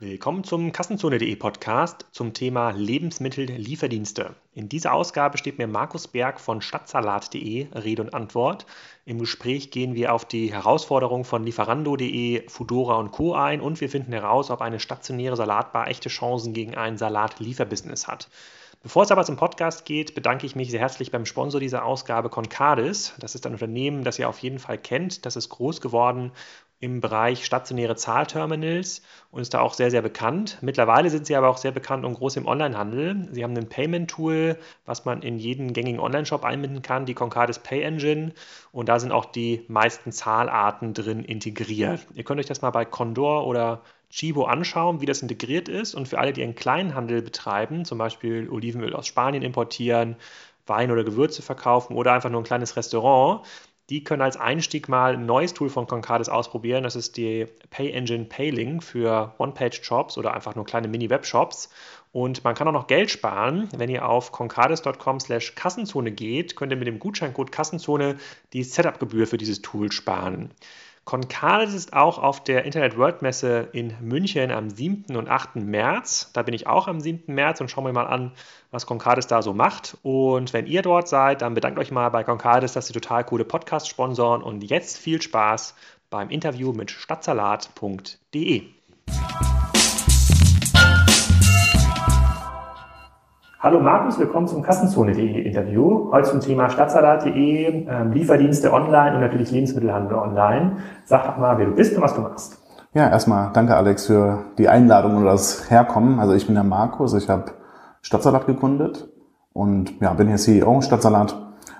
Willkommen zum Kassenzone.de Podcast zum Thema Lebensmittellieferdienste. In dieser Ausgabe steht mir Markus Berg von Stadtsalat.de Rede und Antwort. Im Gespräch gehen wir auf die Herausforderungen von Lieferando.de, Fudora und Co. ein und wir finden heraus, ob eine stationäre Salatbar echte Chancen gegen ein Salatlieferbusiness hat. Bevor es aber zum Podcast geht, bedanke ich mich sehr herzlich beim Sponsor dieser Ausgabe, Concardis. Das ist ein Unternehmen, das ihr auf jeden Fall kennt. Das ist groß geworden im Bereich stationäre Zahlterminals und ist da auch sehr, sehr bekannt. Mittlerweile sind sie aber auch sehr bekannt und groß im Onlinehandel. Sie haben ein Payment-Tool, was man in jeden gängigen Online-Shop einbinden kann, die Concardis Pay Engine. Und da sind auch die meisten Zahlarten drin integriert. Ihr könnt euch das mal bei Condor oder Chibo anschauen, wie das integriert ist. Und für alle, die einen kleinen Handel betreiben, zum Beispiel Olivenöl aus Spanien importieren, Wein oder Gewürze verkaufen oder einfach nur ein kleines Restaurant, die können als Einstieg mal ein neues Tool von Concardis ausprobieren. Das ist die Pay Engine Paylink für One-Page-Shops oder einfach nur kleine Mini-Web-Shops. Und man kann auch noch Geld sparen. Wenn ihr auf concardis.com slash Kassenzone geht, könnt ihr mit dem Gutscheincode Kassenzone die Setup-Gebühr für dieses Tool sparen. Concardis ist auch auf der Internet World Messe in München am 7. und 8. März. Da bin ich auch am 7. März und schauen wir mal an, was Concardis da so macht. Und wenn ihr dort seid, dann bedankt euch mal bei Concardis, dass sie total coole Podcasts sponsoren. Und jetzt viel Spaß beim Interview mit stadtsalat.de. Hallo Markus, willkommen zum Kassenzone.de Interview. Heute zum Thema Stadtsalat.de, ähm, Lieferdienste online und natürlich Lebensmittelhandel online. Sag doch mal, wer du bist und was du machst. Ja, erstmal danke Alex für die Einladung und das Herkommen. Also ich bin der Markus, ich habe Stadtsalat gegründet und ja, bin hier CEO. Stadtsalat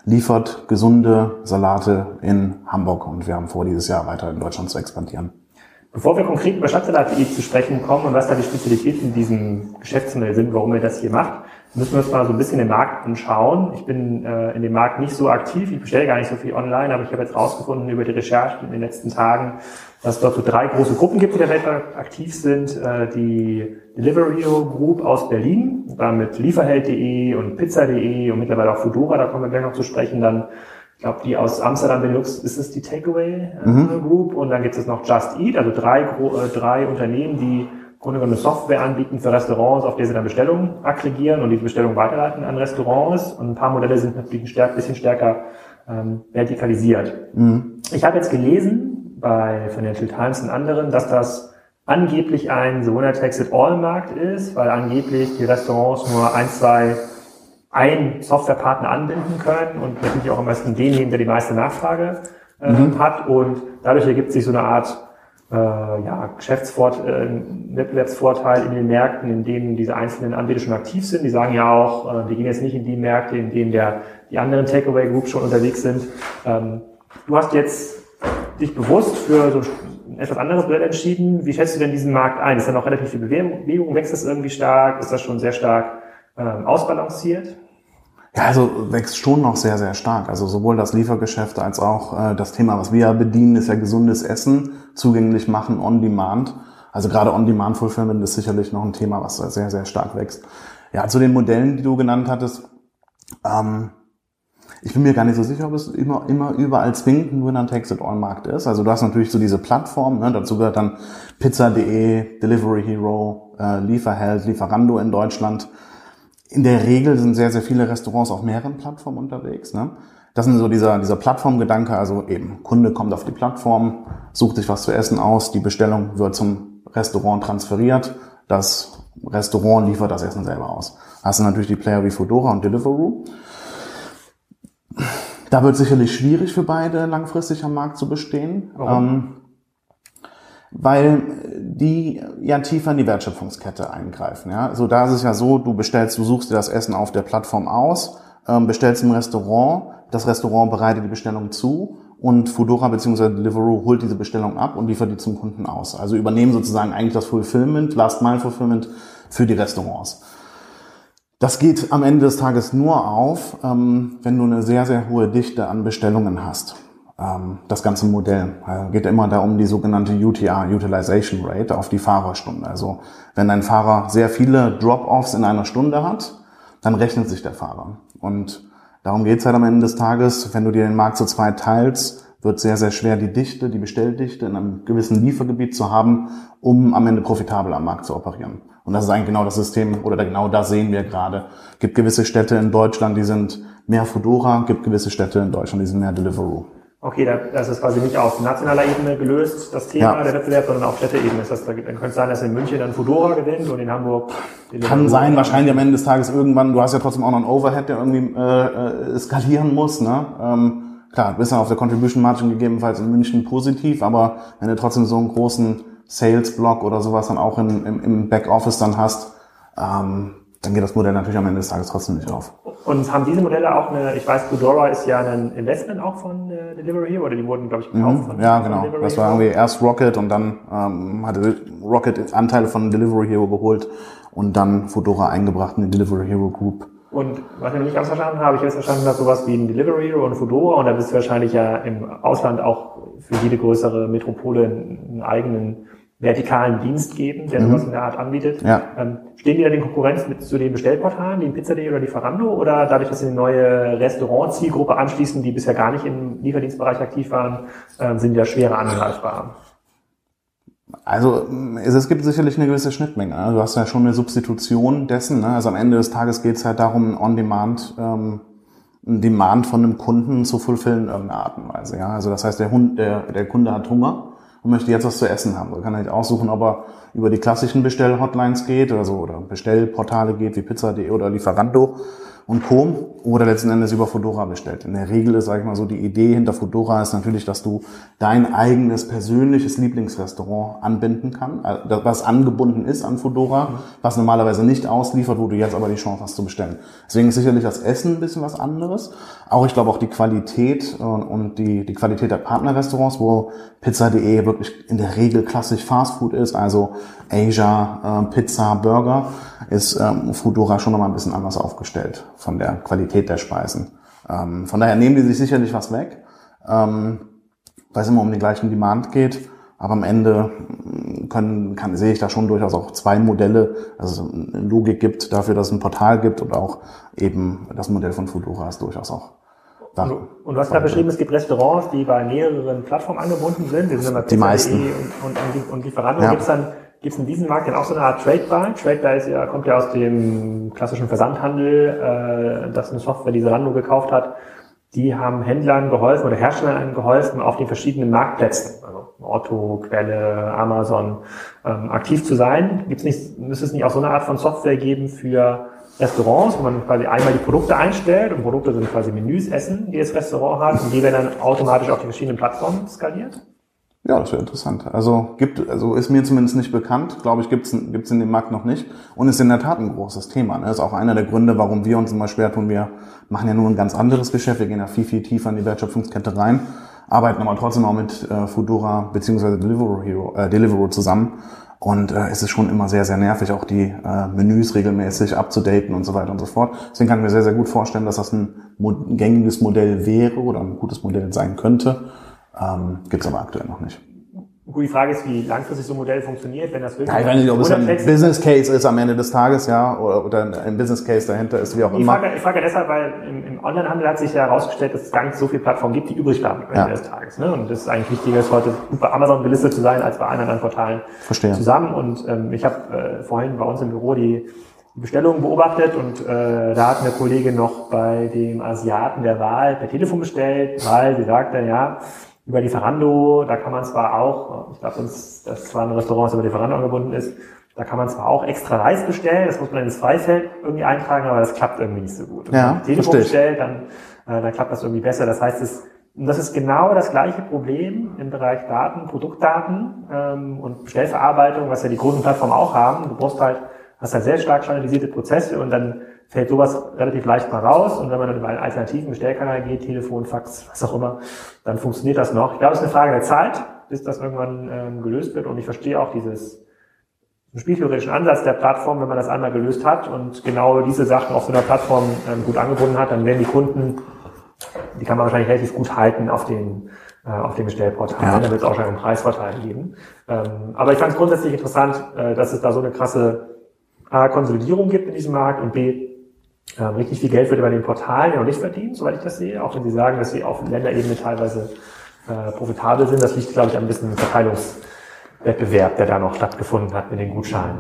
liefert gesunde Salate in Hamburg und wir haben vor, dieses Jahr weiter in Deutschland zu expandieren. Bevor wir konkret über Stadtsalat.de zu sprechen kommen und was da die Spezialitäten in diesem Geschäftsmodell sind, warum ihr das hier macht, müssen wir uns mal so ein bisschen den Markt anschauen. Ich bin äh, in dem Markt nicht so aktiv, ich bestelle gar nicht so viel online, aber ich habe jetzt rausgefunden über die Recherche in den letzten Tagen, dass es dort so drei große Gruppen gibt, die der weltweit aktiv sind. Äh, die Deliverio Group aus Berlin, dann mit Lieferheld.de und Pizza.de und mittlerweile auch Fudora, da kommen wir gleich noch zu sprechen, dann ich glaube, die aus Amsterdam Benelux ist es die Takeaway äh, mhm. Group und dann gibt es noch Just Eat, also drei, äh, drei Unternehmen, die Grunde genommen eine Software anbieten für Restaurants, auf der sie dann Bestellungen aggregieren und diese Bestellungen weiterleiten an Restaurants. Und ein paar Modelle sind natürlich ein stärk, bisschen stärker ähm, vertikalisiert. Mhm. Ich habe jetzt gelesen bei Financial Times und anderen, dass das angeblich ein The Winner Takes It All Markt ist, weil angeblich die Restaurants nur ein, zwei, ein Softwarepartner anbinden können und natürlich auch am besten den nehmen, der die meiste Nachfrage äh, mhm. hat. Und dadurch ergibt sich so eine Art äh, ja, Geschäftsvort äh, Wettbewerbsvorteil in den Märkten, in denen diese einzelnen Anbieter schon aktiv sind. Die sagen ja auch, äh, wir gehen jetzt nicht in die Märkte, in denen der, die anderen Takeaway Groups schon unterwegs sind. Ähm, du hast jetzt dich bewusst für so ein etwas anderes Modell entschieden. Wie schätzt du denn diesen Markt ein? Ist da noch relativ viel Bewegung? Wächst das irgendwie stark? Ist das schon sehr stark ähm, ausbalanciert? Ja, also wächst schon noch sehr, sehr stark. Also sowohl das Liefergeschäft als auch äh, das Thema, was wir bedienen, ist ja gesundes Essen zugänglich machen on demand. Also gerade on demand Fulfillment ist sicherlich noch ein Thema, was sehr, sehr stark wächst. Ja, zu den Modellen, die du genannt hattest. Ähm, ich bin mir gar nicht so sicher, ob es immer, immer überall zwingend ein Winner Takes It All Markt ist. Also du hast natürlich so diese Plattform, ne, dazu gehört dann Pizza.de, Delivery Hero, äh, Lieferheld, Lieferando in Deutschland. In der Regel sind sehr, sehr viele Restaurants auf mehreren Plattformen unterwegs. Ne? Das ist so dieser, dieser Plattformgedanke, also eben, Kunde kommt auf die Plattform, sucht sich was zu essen aus, die Bestellung wird zum Restaurant transferiert, das Restaurant liefert das Essen selber aus. Hast du natürlich die Player wie Fedora und Deliveroo. Da wird sicherlich schwierig für beide langfristig am Markt zu bestehen. Ähm, weil die ja tiefer in die Wertschöpfungskette eingreifen. Ja? Also da ist es ja so, du bestellst, du suchst dir das Essen auf der Plattform aus, ähm, bestellst im Restaurant, das Restaurant bereitet die Bestellung zu und Foodora bzw. Deliveroo holt diese Bestellung ab und liefert die zum Kunden aus. Also übernehmen sozusagen eigentlich das Fulfillment, Last Mile Fulfillment für die Restaurants. Das geht am Ende des Tages nur auf, ähm, wenn du eine sehr, sehr hohe Dichte an Bestellungen hast das ganze Modell. Also geht immer da um die sogenannte UTR, Utilization Rate, auf die Fahrerstunde. Also wenn ein Fahrer sehr viele Drop-offs in einer Stunde hat, dann rechnet sich der Fahrer. Und darum geht's halt am Ende des Tages, wenn du dir den Markt zu zweit teilst, wird sehr, sehr schwer, die Dichte, die Bestelldichte in einem gewissen Liefergebiet zu haben, um am Ende profitabel am Markt zu operieren. Und das ist eigentlich genau das System, oder genau das sehen wir gerade. Gibt gewisse Städte in Deutschland, die sind mehr Fedora, gibt gewisse Städte in Deutschland, die sind mehr Deliveroo. Okay, das ist quasi nicht auf nationaler Ebene gelöst, das Thema ja. der Wettbewerb, sondern auf Städteebene. Das heißt, dann könnte es sein, dass in München dann Fedora gewinnt und in Hamburg... Kann sein, wahrscheinlich am Ende des Tages irgendwann, du hast ja trotzdem auch noch einen Overhead, der irgendwie äh, äh skalieren muss. Ne? Ähm, klar, bist dann auf der Contribution Margin gegebenenfalls in München positiv, aber wenn du trotzdem so einen großen Sales-Block oder sowas dann auch in, im, im Backoffice dann hast, ähm, dann geht das Modell natürlich am Ende des Tages trotzdem nicht auf. Und haben diese Modelle auch eine, ich weiß, Foodora ist ja ein Investment auch von äh, Delivery Hero, oder die wurden, glaube ich, gekauft mhm, von Ja, genau. Delivery das war irgendwie erst Rocket und dann ähm, hatte Rocket Anteile von Delivery Hero geholt und dann Foodora eingebracht in die Delivery Hero Group. Und was ich noch nicht ganz verstanden habe, ich habe jetzt verstanden, dass sowas wie ein Delivery Hero und Foodora und da bist du wahrscheinlich ja im Ausland auch für jede größere Metropole einen eigenen vertikalen Dienst geben, der mhm. sowas in der Art anbietet. Ja. Ähm, stehen die dann in Konkurrenz mit zu den Bestellportalen, wie Pizza.de oder Lieferando, oder dadurch, dass sie eine neue Restaurant-Zielgruppe anschließen, die bisher gar nicht im Lieferdienstbereich aktiv waren, ähm, sind die ja schwerer angreifbar? Also es gibt sicherlich eine gewisse Schnittmenge. Ne? Du hast ja schon eine Substitution dessen. Ne? Also am Ende des Tages geht es halt darum, on-demand ähm, einen Demand von einem Kunden zu fulfillen in irgendeiner Art und Weise. Ja? Also das heißt, der, Hund, der, der Kunde hat Hunger und möchte jetzt was zu essen haben. So kann halt aussuchen, ob er über die klassischen Bestell-Hotlines geht oder so oder Bestellportale geht wie Pizza.de oder Lieferando und Co. oder letzten Endes über Fedora bestellt. In der Regel ist, sage ich mal so, die Idee hinter Fedora ist natürlich, dass du dein eigenes persönliches Lieblingsrestaurant anbinden kannst, äh, was angebunden ist an Fedora, was normalerweise nicht ausliefert, wo du jetzt aber die Chance hast zu bestellen. Deswegen ist sicherlich das Essen ein bisschen was anderes. Auch ich glaube auch die Qualität und die, die Qualität der Partnerrestaurants, wo Pizza.de wirklich in der Regel klassisch Fastfood ist, also Asia, äh, Pizza, Burger, ist ähm, Foodora schon nochmal ein bisschen anders aufgestellt von der Qualität der Speisen. Ähm, von daher nehmen die sich sicherlich was weg, ähm, weil es immer um den gleichen Demand geht. Aber am Ende mm, können, kann, sehe ich da schon durchaus auch zwei Modelle, also eine Logik gibt dafür, dass es ein Portal gibt und auch eben das Modell von Foodora ist durchaus auch und, und du hast gerade beschrieben, es gibt Restaurants, die bei mehreren Plattformen angebunden sind. Die, sind die meisten. Und, und, und Lieferando. Ja. Gibt es dann Gibt es in diesem Markt denn auch so eine Art Trade-Buy? Trade-Buy ist ja, kommt ja aus dem klassischen Versandhandel, äh, das eine Software, die Zalando gekauft hat. Die haben Händlern geholfen oder Herstellern geholfen, auf den verschiedenen Marktplätzen, also Otto, Quelle, Amazon, ähm, aktiv zu sein. Gibt's nicht, müsste es nicht auch so eine Art von Software geben für Restaurants, wo man quasi einmal die Produkte einstellt und Produkte sind quasi Menüs, Essen, die das Restaurant hat und die werden dann automatisch auf die verschiedenen Plattformen skaliert? Ja, das wäre interessant. Also gibt, also ist mir zumindest nicht bekannt, glaube ich, gibt's gibt's in dem Markt noch nicht und ist in der Tat ein großes Thema. Ne? Ist auch einer der Gründe, warum wir uns immer schwer tun. Wir machen ja nur ein ganz anderes Geschäft, wir gehen ja viel, viel tiefer in die Wertschöpfungskette rein, arbeiten aber trotzdem auch mit äh, Foodora beziehungsweise Deliveroo, Hero, äh, Deliveroo zusammen. Und äh, es ist schon immer sehr, sehr nervig, auch die äh, Menüs regelmäßig abzudaten und so weiter und so fort. Deswegen kann ich mir sehr, sehr gut vorstellen, dass das ein, ein gängiges Modell wäre oder ein gutes Modell sein könnte. Ähm, Gibt es aber aktuell noch nicht. Gut, die Frage ist, wie langfristig so ein Modell funktioniert, wenn das wirklich. Ja, ich weiß nicht, ob es ein Business Case ist am Ende des Tages, ja, oder, oder ein Business Case dahinter ist, wie auch ich immer. Frage, ich frage deshalb, weil im, im Onlinehandel hat sich ja herausgestellt, dass es gar nicht so viele Plattformen gibt, die übrig bleiben am Ende ja. des Tages. Ne? Und das ist eigentlich wichtiger, ist heute bei Amazon gelistet zu sein, als bei anderen Portalen Verstehe. zusammen. Und ähm, ich habe äh, vorhin bei uns im Büro die die Bestellungen beobachtet und äh, da hat eine Kollegin noch bei dem Asiaten der Wahl per Telefon bestellt, weil sie sagte, ja, über Lieferando, da kann man zwar auch, ich glaube, das zwar ein Restaurant, das über Lieferando angebunden ist, da kann man zwar auch extra Reis bestellen, das muss man ins Freifeld irgendwie eintragen, aber das klappt irgendwie nicht so gut. Und ja, wenn man Telefon bestellt, dann, äh, dann klappt das irgendwie besser. Das heißt, es, und das ist genau das gleiche Problem im Bereich Daten, Produktdaten ähm, und Bestellverarbeitung, was ja die großen Plattformen auch haben. Du brauchst halt, hast halt sehr stark standardisierte Prozesse und dann fällt sowas relativ leicht mal raus. Und wenn man dann über einen alternativen Bestellkanal geht, Telefon, Fax, was auch immer, dann funktioniert das noch. Ich glaube, es ist eine Frage der Zeit, bis das irgendwann ähm, gelöst wird. Und ich verstehe auch dieses spieltheoretischen Ansatz der Plattform, wenn man das einmal gelöst hat und genau diese Sachen auf so einer Plattform ähm, gut angebunden hat, dann werden die Kunden, die kann man wahrscheinlich relativ gut halten auf den äh, auf dem Bestellportal. Ja. Dann wird es auch schon einen Preisvorteil geben. Ähm, aber ich fand es grundsätzlich interessant, äh, dass es da so eine krasse A, Konsolidierung gibt in diesem Markt und B, ähm, richtig viel Geld wird über den Portalen ja noch nicht verdient, soweit ich das sehe, auch wenn Sie sagen, dass Sie auf Länderebene teilweise äh, profitabel sind. Das liegt, glaube ich, ein bisschen Verteilungswettbewerb, der da noch stattgefunden hat mit den Gutscheinen.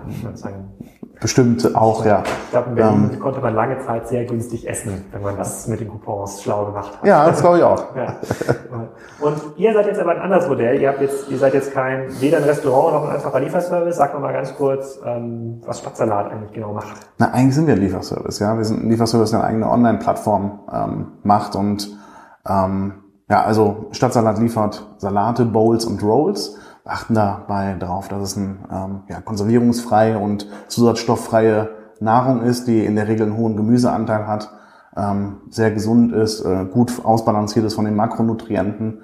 Bestimmt auch, ja. Ich glaube, in Berlin ähm, konnte man lange Zeit sehr günstig essen, wenn man das mit den Coupons schlau gemacht hat. Ja, das glaube ich auch. Ja. Und ihr seid jetzt aber ein anderes Modell. Ihr habt jetzt, ihr seid jetzt kein, weder ein Restaurant noch ein einfacher Lieferservice. Sag mal ganz kurz, ähm, was Stadtsalat eigentlich genau macht. Na, eigentlich sind wir ein Lieferservice, ja. Wir sind ein Lieferservice, der eine eigene Online-Plattform ähm, macht und ähm, ja, also Stadtsalat liefert Salate, Bowls und Rolls achten dabei darauf, dass es ein ähm, ja, konservierungsfreie und zusatzstofffreie Nahrung ist, die in der Regel einen hohen Gemüseanteil hat, ähm, sehr gesund ist, äh, gut ausbalanciert ist von den Makronutrienten.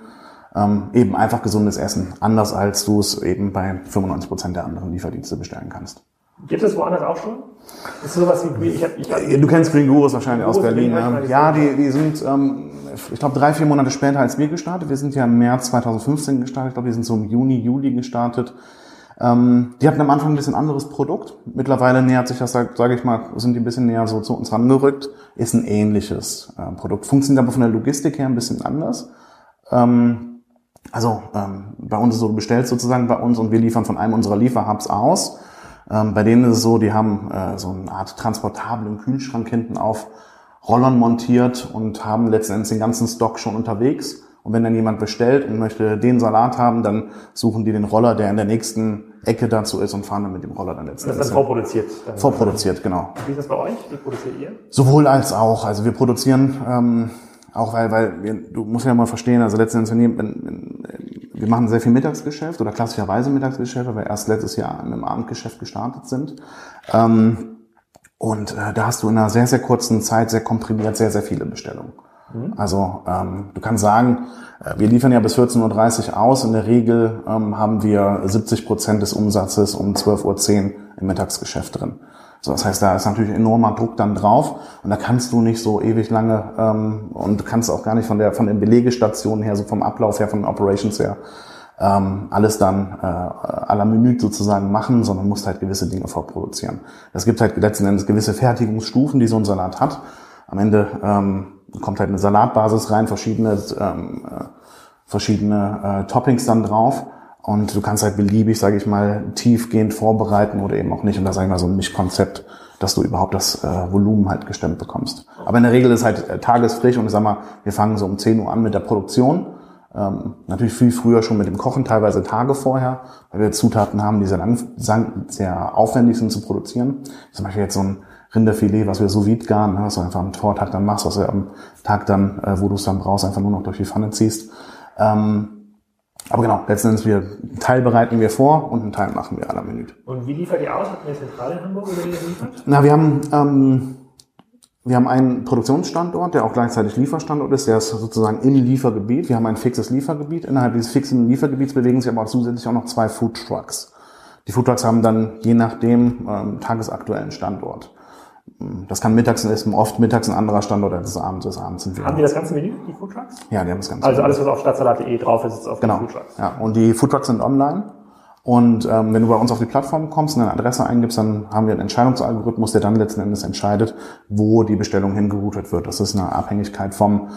Ähm, eben einfach gesundes Essen, anders als du es eben bei 95 Prozent der anderen Lieferdienste bestellen kannst. Gibt es woanders auch schon? Ist sowas wie ich hab, ich hab, Du kennst Green Gurus wahrscheinlich Gurus aus Berlin. Ja, ja die, die sind, ähm, ich glaube, drei, vier Monate später als wir gestartet. Wir sind ja im März 2015 gestartet. Ich glaube, wir sind so im Juni, Juli gestartet. Ähm, die hatten am Anfang ein bisschen anderes Produkt. Mittlerweile nähert sich das, sage sag ich mal, sind die ein bisschen näher so zu uns rangerückt. Ist ein ähnliches äh, Produkt. Funktioniert aber von der Logistik her ein bisschen anders. Ähm, also ähm, bei uns ist so, du bestellst sozusagen bei uns und wir liefern von einem unserer Lieferhubs aus. Ähm, bei denen ist es so, die haben äh, so eine Art transportablen Kühlschrank hinten auf Rollern montiert und haben letztendlich den ganzen Stock schon unterwegs. Und wenn dann jemand bestellt und möchte den Salat haben, dann suchen die den Roller, der in der nächsten Ecke dazu ist und fahren dann mit dem Roller dann letztendlich. Das ist dann vorproduziert? Dann vorproduziert, genau. Wie ist das bei euch? Wie produziert ihr? Sowohl als auch. Also wir produzieren ähm, auch, weil, weil wir, du musst ja mal verstehen, also letztendlich, wenn, wenn, wir machen sehr viel Mittagsgeschäft oder klassischerweise Mittagsgeschäft, weil wir erst letztes Jahr in einem Abendgeschäft gestartet sind. Ähm, und äh, da hast du in einer sehr, sehr kurzen Zeit sehr komprimiert sehr, sehr viele Bestellungen. Mhm. Also ähm, du kannst sagen, äh, wir liefern ja bis 14.30 Uhr aus. In der Regel ähm, haben wir 70 Prozent des Umsatzes um 12.10 Uhr im Mittagsgeschäft drin. So, das heißt, da ist natürlich enormer Druck dann drauf und da kannst du nicht so ewig lange ähm, und kannst auch gar nicht von der von den Belegestationen her, so vom Ablauf her, von den Operations her, ähm, alles dann äh, à la Minute sozusagen machen, sondern musst halt gewisse Dinge vorproduzieren. Es gibt halt letzten Endes gewisse Fertigungsstufen, die so ein Salat hat. Am Ende ähm, kommt halt eine Salatbasis rein, verschiedene, ähm, äh, verschiedene äh, Toppings dann drauf. Und du kannst halt beliebig, sage ich mal, tiefgehend vorbereiten oder eben auch nicht. Und da sage ich mal so ein Mischkonzept, dass du überhaupt das äh, Volumen halt gestemmt bekommst. Aber in der Regel ist halt äh, tagesfrisch und ich sag mal, wir fangen so um 10 Uhr an mit der Produktion. Ähm, natürlich viel früher schon mit dem Kochen, teilweise Tage vorher, weil wir Zutaten haben, die sehr, lang, sehr aufwendig sind zu produzieren. Zum Beispiel jetzt so ein Rinderfilet, was wir so vide garen, ne, was du einfach am Vortag dann machst, was du am Tag dann, äh, wo du es dann brauchst, einfach nur noch durch die Pfanne ziehst. Ähm, aber genau, letzten Endes, wir einen Teil bereiten wir vor und einen Teil machen wir à la Minute. Und wie liefert ihr aus? Habt ihr eine Zentrale in Hamburg oder wie liefert? Na, wir haben, ähm, wir haben einen Produktionsstandort, der auch gleichzeitig Lieferstandort ist. Der ist sozusagen im Liefergebiet. Wir haben ein fixes Liefergebiet. Innerhalb dieses fixen Liefergebiets bewegen sich aber auch zusätzlich auch noch zwei Food Trucks. Die Food Trucks haben dann je nachdem ähm, tagesaktuellen Standort. Das kann mittags ist oft mittags ein anderer Standort als abends ist. Abends sind wir haben die das ganze Menü, die Foodtrucks? Ja, die haben das ganze Also alles, was auf stadtsalat.de drauf ist, ist auf genau. den Foodtrucks. Ja, und die Foodtrucks sind online. Und ähm, wenn du bei uns auf die Plattform kommst und eine Adresse eingibst, dann haben wir einen Entscheidungsalgorithmus, der dann letzten Endes entscheidet, wo die Bestellung hingeroutet wird. Das ist eine Abhängigkeit vom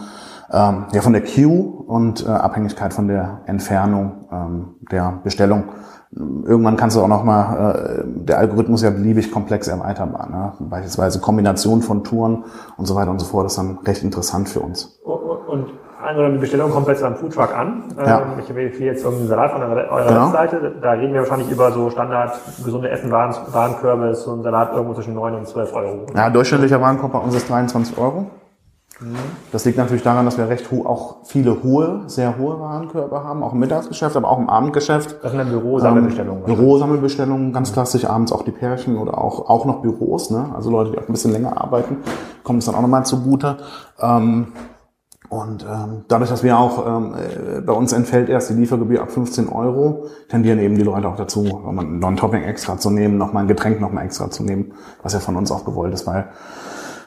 ähm, ja von der Queue und äh, Abhängigkeit von der Entfernung ähm, der Bestellung. Irgendwann kannst du auch noch mal, äh, der Algorithmus ja beliebig komplex erweiterbar. Ne? Beispielsweise Kombination von Touren und so weiter und so fort ist dann recht interessant für uns. Und angenommen, die Bestellung kommt jetzt beim Foodtruck an. Ja. Ähm, ich habe jetzt so einen Salat von eurer genau. Webseite. Da reden wir wahrscheinlich über so Standard gesunde Essen, Warenkörbe, so ein Salat irgendwo zwischen 9 und 12 Euro. Ja, durchschnittlicher Warenkorb bei uns ist 23 Euro. Das liegt natürlich daran, dass wir recht auch viele hohe, sehr hohe Warenkörbe haben, auch im Mittagsgeschäft, aber auch im Abendgeschäft. Das sind dann Bürosammelbestellungen. Ähm, Bürosammelbestellungen, ganz klassisch abends auch die Pärchen oder auch, auch noch Büros, ne? also Leute, die auch ein bisschen länger arbeiten, kommt es dann auch nochmal zugute. Ähm, und ähm, dadurch, dass wir auch, ähm, äh, bei uns entfällt erst die Liefergebühr ab 15 Euro, tendieren eben die Leute auch dazu, noch ein topping extra zu nehmen, nochmal ein Getränk nochmal extra zu nehmen, was ja von uns auch gewollt ist, weil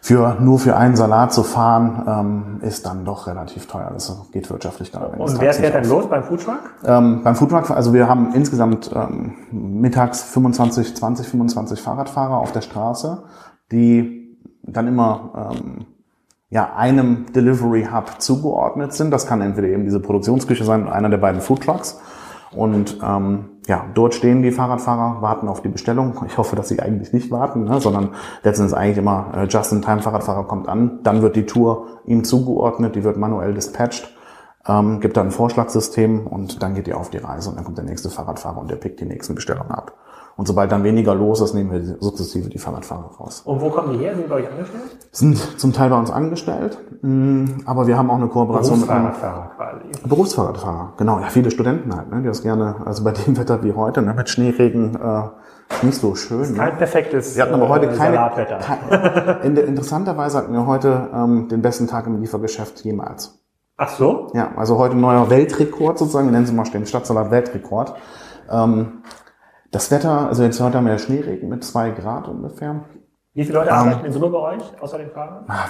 für nur für einen Salat zu fahren, ähm, ist dann doch relativ teuer. Das geht wirtschaftlich gar nicht. Und wer fährt denn los beim Foodtruck? Ähm, beim Foodtruck, also wir haben insgesamt ähm, mittags 25, 20, 25 Fahrradfahrer auf der Straße, die dann immer ähm, ja, einem Delivery Hub zugeordnet sind. Das kann entweder eben diese Produktionsküche sein, einer der beiden Food Trucks. Und ähm, ja, dort stehen die Fahrradfahrer, warten auf die Bestellung. Ich hoffe, dass sie eigentlich nicht warten, ne, sondern letztendlich eigentlich immer äh, Just-in-Time-Fahrradfahrer kommt an, dann wird die Tour ihm zugeordnet, die wird manuell dispatcht, ähm, gibt dann ein Vorschlagssystem und dann geht ihr auf die Reise und dann kommt der nächste Fahrradfahrer und der pickt die nächsten Bestellungen ab. Und sobald dann weniger los ist, nehmen wir sukzessive die Fahrradfahrer raus. Und wo kommen die her? Sind die bei euch angestellt? Sind zum Teil bei uns angestellt, mh, aber wir haben auch eine Kooperation mit einem Berufsfahrradfahrer quasi. Berufsfahrradfahrer. Genau, ja, viele Studenten halt, ne, die das gerne, also bei dem Wetter wie heute, ne, mit Schneeregen, äh, ist nicht so schön. Kein Ne? perfektes Wir hatten aber heute äh, keine, Salatwetter. kein, in interessanterweise hatten wir heute ähm, den besten Tag im Liefergeschäft jemals. Ach so? Ja, also heute neuer Weltrekord sozusagen, wir nennen sie mal den Stadtsalat Weltrekord. Ähm, das Wetter, also jetzt heute haben wir ja Schneeregen mit zwei Grad ungefähr. Wie viele Ähm. Leute arbeiten in Summe bei euch, außer den Fahrern? Ah,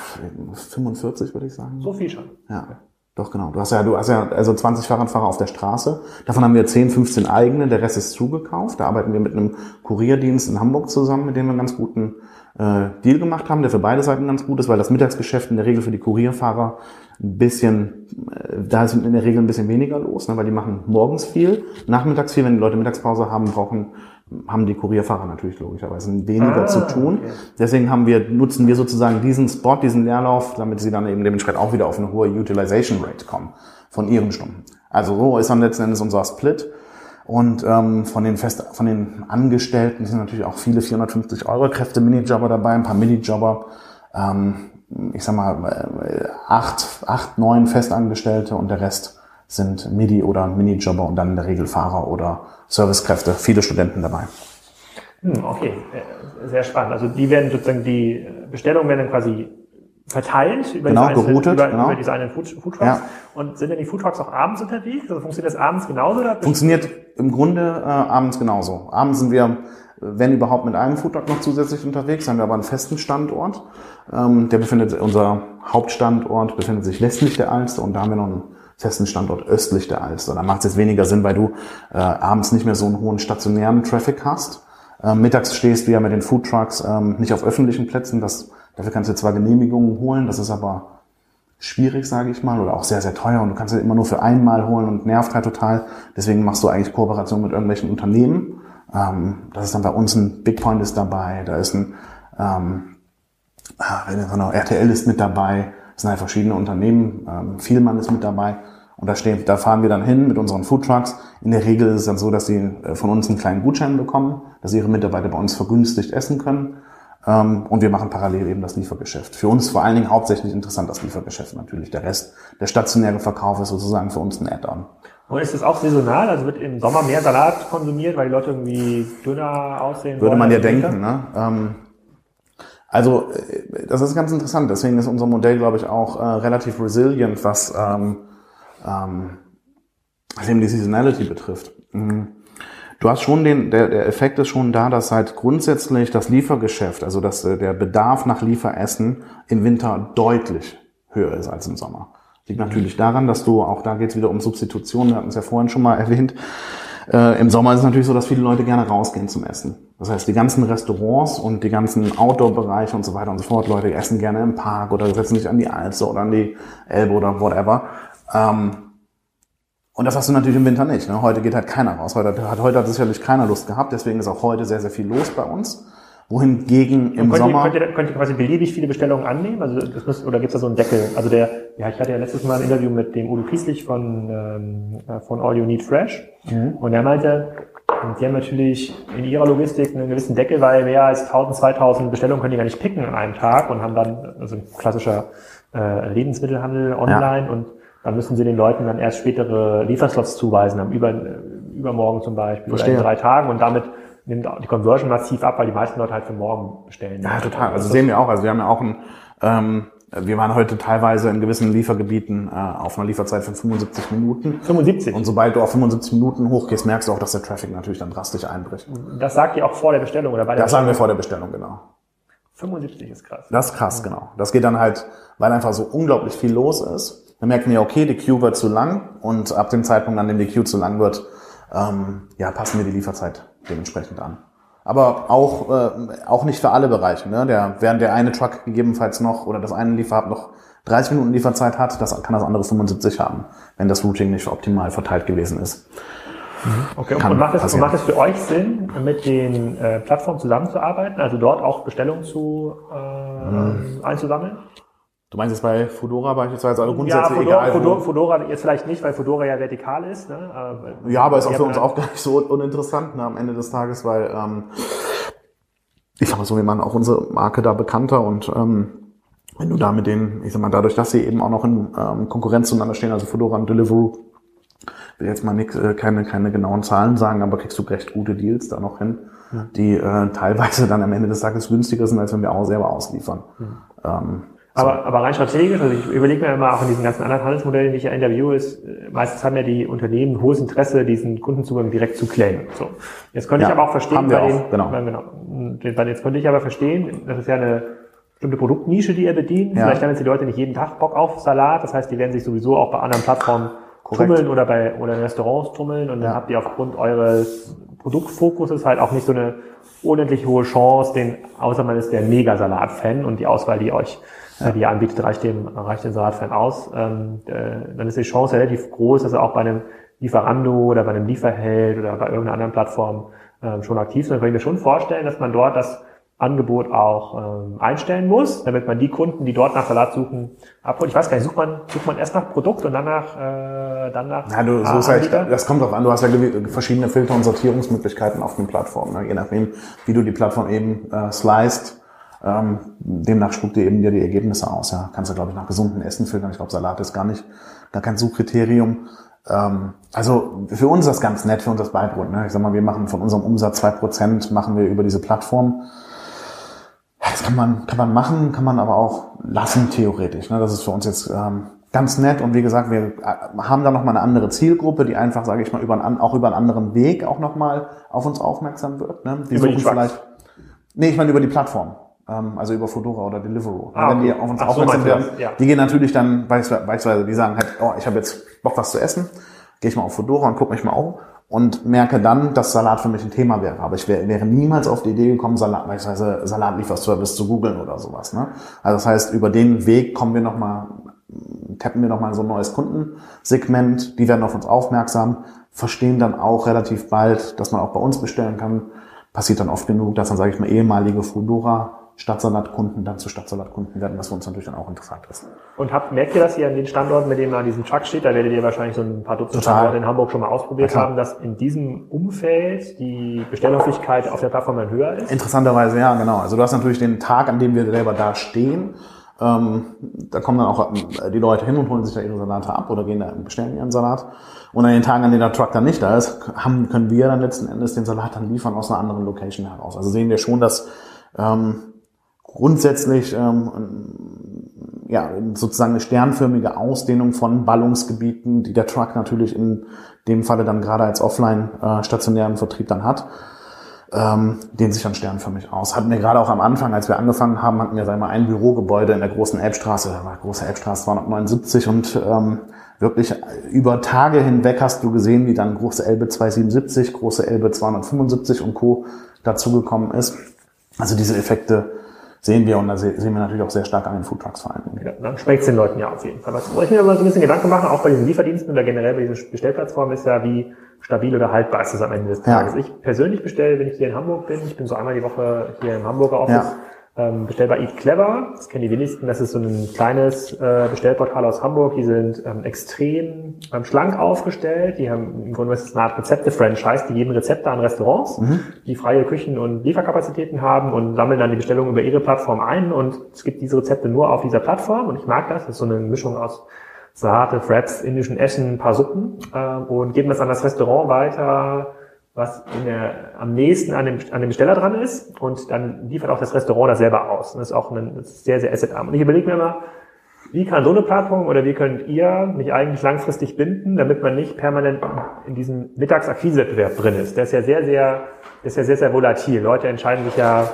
45 würde ich sagen. So viel schon. Ja, doch genau. Du hast ja, du hast ja also 20 Fahrradfahrer auf der Straße. Davon haben wir 10, 15 eigene. Der Rest ist zugekauft. Da arbeiten wir mit einem Kurierdienst in Hamburg zusammen, mit dem wir einen ganz guten äh, Deal gemacht haben, der für beide Seiten ganz gut ist, weil das Mittagsgeschäft in der Regel für die Kurierfahrer ein bisschen, äh, da ist in der Regel ein bisschen weniger los, ne, weil die machen morgens viel, nachmittags viel. Wenn die Leute Mittagspause haben, brauchen haben die Kurierfahrer natürlich logischerweise weniger Ah, zu tun. okay. Deswegen haben wir, nutzen wir sozusagen diesen Spot, diesen Leerlauf, damit sie dann eben dementsprechend auch wieder auf eine hohe Utilization Rate kommen von ihren Stunden. Also so ist dann letzten Endes unser Split. Und ähm, von den Fest von den Angestellten sind natürlich auch viele 450 Euro Kräfte Minijobber dabei, ein paar Minijobber. Ähm, ich sag mal äh, acht, acht, neun Festangestellte und der Rest sind Midi oder Minijobber und dann in der Regel Fahrer oder Servicekräfte. Viele Studenten dabei. Hm, okay, Äh, sehr spannend. Also die werden sozusagen, die Bestellungen werden dann quasi verteilt über, Genau, diese, geroutet, über, genau. über diese einen Food, Food Trucks. Ja. Und sind denn die Food Trucks auch abends unterwegs? Also funktioniert das abends genauso? Oder? Funktioniert im Grunde äh, abends genauso. Abends sind wir, wenn überhaupt, mit einem Foodtruck noch zusätzlich unterwegs, haben wir aber einen festen Standort. Ähm, der befindet, unser Hauptstandort befindet sich westlich der Alster und da haben wir noch einen festen Standort östlich der Alster. Da macht es jetzt weniger Sinn, weil du äh, abends nicht mehr so einen hohen stationären Traffic hast. Ähm, mittags stehst du ja mit den Foodtrucks ähm, nicht auf öffentlichen Plätzen. Das, dafür kannst du zwar Genehmigungen holen, das ist aber schwierig, sage ich mal, oder auch sehr, sehr teuer und du kannst es immer nur für einmal holen und nervt halt total. Deswegen machst du eigentlich Kooperation mit irgendwelchen Unternehmen. Ähm, das ist dann bei uns ein Big Point ist dabei, da ist ein ähm, ah, RTL ist mit dabei, es sind halt verschiedene Unternehmen, ähm, Vielmann ist mit dabei und da, stehen, da fahren wir dann hin mit unseren Foodtrucks. In der Regel ist es dann so, dass sie äh, von uns einen kleinen Gutschein bekommen, dass ihre Mitarbeiter bei uns vergünstigt essen können. Ähm, und wir machen parallel eben das Liefergeschäft. Für uns vor allen Dingen hauptsächlich interessant das Liefergeschäft natürlich. Der Rest, der stationäre Verkauf ist sozusagen für uns ein Add-on. Und ist das auch saisonal? Also wird im Sommer mehr Salat konsumiert, weil die Leute irgendwie dünner aussehen Würde wollen man ja denken. Ne? Ähm, also äh, das ist ganz interessant. Deswegen ist unser Modell, glaube ich, auch äh, relativ resilient, was ähm, ähm, was eben die Seasonality betrifft. Mhm. Du hast schon den, der, der Effekt ist schon da, dass halt grundsätzlich das Liefergeschäft, also dass äh, der Bedarf nach Lieferessen im Winter deutlich höher ist als im Sommer. Liegt natürlich daran, dass du, auch da geht es wieder um Substitution, wir hatten es ja vorhin schon mal erwähnt, äh, Im Sommer ist es natürlich so, dass viele Leute gerne rausgehen zum Essen. Das heißt, die ganzen Restaurants und die ganzen Outdoor-Bereiche und so weiter und so fort, Leute essen gerne im Park oder setzen sich an die Alster oder an die Elbe oder whatever. Ähm, und das hast du natürlich im Winter nicht. Ne? Heute geht halt keiner raus. Heute hat, heute hat sicherlich keiner Lust gehabt. Deswegen ist auch heute sehr, sehr viel los bei uns. Wohingegen im könnt, Sommer... Ihr, könnt, ihr, könnt ihr quasi beliebig viele Bestellungen annehmen? Also das muss, oder gibt es da so einen Deckel? Also der, ja, ich hatte ja letztes Mal ein Interview mit dem Udo Kieslich von, ähm, äh, von All You Need Fresh. Und er meinte, die haben natürlich in ihrer Logistik einen gewissen Deckel, weil mehr als 1000, 2000 Bestellungen können die gar nicht picken an einem Tag und haben dann, also ein klassischer äh, Lebensmittelhandel online und dann müssen sie den Leuten dann erst spätere Lieferslots zuweisen, am über, übermorgen zum Beispiel Verstehe. oder in drei Tagen und damit nimmt auch die Conversion massiv ab, weil die meisten Leute halt für morgen bestellen. Ja, total. Also sehen wir auch. Also wir haben ja auch ein, ähm, wir waren heute teilweise in gewissen Liefergebieten äh, auf einer Lieferzeit von 75 Minuten. 75. Und sobald du auf 75 Minuten hochgehst, merkst du auch, dass der Traffic natürlich dann drastisch einbricht. das sagt ihr auch vor der Bestellung oder bei der Das sagen wir vor der Bestellung, genau. 75 ist krass. Das ist krass, genau. Das geht dann halt, weil einfach so unglaublich viel los ist. Dann merken wir, okay, die Queue wird zu lang und ab dem Zeitpunkt, an dem die Queue zu lang wird, ähm, ja, passen wir die Lieferzeit dementsprechend an. Aber auch, äh, auch nicht für alle Bereiche. Ne? Der, während der eine Truck gegebenenfalls noch oder das eine Lieferhub noch 30 Minuten Lieferzeit hat, das kann das andere 75 haben, wenn das Routing nicht optimal verteilt gewesen ist. Mhm. Okay, und, macht es, und macht es für euch Sinn, mit den äh, Plattformen zusammenzuarbeiten, also dort auch Bestellungen zu äh, mhm. einzusammeln? Du meinst jetzt bei Fedora beispielsweise, also grundsätzlich ja, Fedora, egal. Fedora, Fedora jetzt vielleicht nicht, weil Fedora ja vertikal ist. Ne? ja, aber ist auch für uns auch gar nicht so uninteressant ne, am Ende des Tages, weil ähm, ich sag mal so, wir machen auch unsere Marke da bekannter und ähm, wenn du da mit denen, ich sag mal, dadurch, dass sie eben auch noch in ähm, Konkurrenz zueinander stehen, also Fedora und Deliveroo, will jetzt mal nix, äh, keine, keine genauen Zahlen sagen, aber kriegst du recht gute Deals da noch hin, ja. die äh, teilweise dann am Ende des Tages günstiger sind, als wenn wir auch selber ausliefern. Ja. Ähm, aber, aber rein strategisch, also ich überlege mir immer auch in diesen ganzen anderen Handelsmodellen, die ich ja interviewe, ist, äh, meistens haben ja die Unternehmen hohes Interesse, diesen Kundenzugang direkt zu claimen. So. Jetzt könnte ja, ich aber auch verstehen, bei, den, genau. genau, jetzt könnte ich aber verstehen, das ist ja eine bestimmte Produktnische, die ihr bedient. Ja. Vielleicht haben jetzt die Leute nicht jeden Tag Bock auf Salat. Das heißt, die werden sich sowieso auch bei anderen Plattformen Korrekt. tummeln oder bei oder in Restaurants tummeln und dann habt ihr aufgrund eures Produktfokuses halt auch nicht so eine unendlich hohe Chance, den, außer man ist der Mega-Salat-Fan und die Auswahl, die euch ja. die ihr anbietet, reicht dem, reicht dem Salat-Fan aus. Ähm, äh, dann ist die Chance relativ groß, dass er auch bei einem Lieferando oder bei einem Lieferheld oder bei irgendeiner anderen Plattform ähm, schon aktiv ist. Dann kann ich mir schon vorstellen, dass man dort das Angebot auch ähm, einstellen muss, damit man die Kunden, die dort nach Salat suchen, abholt. Ich weiß gar nicht, sucht man, sucht man erst nach Produkt und danach, äh, dann nach. Ja, du, so ist halt, das kommt drauf an. Du hast ja verschiedene Filter- und Sortierungsmöglichkeiten auf den Plattformen. Ne? Je nachdem, wie du die Plattform eben äh, sliced, ähm, demnach spuckt dir eben dir die Ergebnisse aus. Ja, kannst du glaube ich nach gesunden Essen filtern. Ich glaube, Salat ist gar nicht, gar kein Suchkriterium. Ähm, also für uns ist das ganz nett, für uns das Beibrot. Ne? Ich sag mal, wir machen von unserem Umsatz zwei Prozent machen wir über diese Plattform das kann man, kann man machen, kann man aber auch lassen, theoretisch. Ne? Das ist für uns jetzt ähm, ganz nett. Und wie gesagt, wir äh, haben da nochmal eine andere Zielgruppe, die einfach, sage ich mal, über einen, auch über einen anderen Weg auch nochmal auf uns aufmerksam wird. Ne? Die über suchen die vielleicht. Nee, ich meine über die Plattform. Ähm, also über Fedora oder Deliveroo. Ah, Wenn die auf uns aufmerksam so werden, ja. die gehen natürlich dann beispielsweise, die sagen halt, oh, ich habe jetzt Bock, was zu essen. Gehe ich mal auf Fedora und gucke mich mal um und merke dann, dass Salat für mich ein Thema wäre. Aber ich wäre, wäre niemals auf die Idee gekommen, Salat, beispielsweise Salatlieferservice zu googeln oder sowas. Ne? Also das heißt, über den Weg kommen wir nochmal, tappen wir nochmal so ein neues Kundensegment, die werden auf uns aufmerksam, verstehen dann auch relativ bald, dass man auch bei uns bestellen kann. Passiert dann oft genug, dass dann, sage ich mal, ehemalige Fudora Stadtsalatkunden dann zu Stadtsalatkunden werden, was für uns natürlich dann auch interessant ist. Und habt, merkt ihr das hier an den Standorten, mit denen man an diesem Truck steht? Da werdet ihr wahrscheinlich so ein paar Dutzend Total. Standorte in Hamburg schon mal ausprobiert haben, dass in diesem Umfeld die Bestellhäufigkeit auf der Plattform dann höher ist? Interessanterweise, ja, genau. Also du hast natürlich den Tag, an dem wir selber da stehen. Ähm, da kommen dann auch äh, die Leute hin und holen sich da ihre Salate ab oder gehen da und bestellen ihren Salat. Und an den Tagen, an denen der Truck dann nicht da ist, haben, können wir dann letzten Endes den Salat dann liefern aus einer anderen Location heraus. Also sehen wir schon, dass ähm, grundsätzlich ähm, ja, sozusagen eine sternförmige Ausdehnung von Ballungsgebieten, die der Truck natürlich in dem Falle dann gerade als offline äh, stationären Vertrieb dann hat, ähm, dehnt sich dann sternförmig aus. Hatten wir gerade auch am Anfang, als wir angefangen haben, hatten wir sagen wir, ein Bürogebäude in der großen Elbstraße, da war große Elbstraße 279 und ähm, wirklich über Tage hinweg hast du gesehen, wie dann große Elbe 277, große Elbe 275 und Co. dazugekommen ist. Also diese Effekte sehen wir und da sehen wir natürlich auch sehr stark an den Foodtrucks vor allem. Ja, dann schmeckt es den Leuten ja auf jeden Fall. Was ich mir immer so ein bisschen Gedanken mache, auch bei diesen Lieferdiensten oder generell bei diesen Bestellplattformen, ist ja, wie stabil oder haltbar ist das am Ende des Tages. Ja. Ich persönlich bestelle, wenn ich hier in Hamburg bin, ich bin so einmal die Woche hier im Hamburger Office, ja ähm, bestellbar Eat Clever. Das kennen die wenigsten. Das ist so ein kleines äh, Bestellportal aus Hamburg. Die sind ähm, extrem ähm, schlank aufgestellt. Die haben im Grunde ist eine Art Rezepte-Franchise. Die geben Rezepte an Restaurants, mhm. die freie Küchen und Lieferkapazitäten haben und sammeln dann die Bestellungen über ihre Plattform ein. Und es gibt diese Rezepte nur auf dieser Plattform. Und ich mag das. Das ist so eine Mischung aus Salate, Fraps, indischen Essen, ein paar Suppen äh, und geben das an das Restaurant weiter was in der, am nächsten an dem, an dem Besteller dran ist und dann liefert auch das Restaurant das selber aus. das ist auch ein, das ist sehr, sehr assetarm. Und ich überlege mir immer, wie kann so eine Plattform oder wie könnt ihr mich eigentlich langfristig binden, damit man nicht permanent in diesem Mittagsakquisewettbewerb drin ist? Der ist ja sehr, sehr, ist ja sehr, sehr volatil. Leute entscheiden sich ja,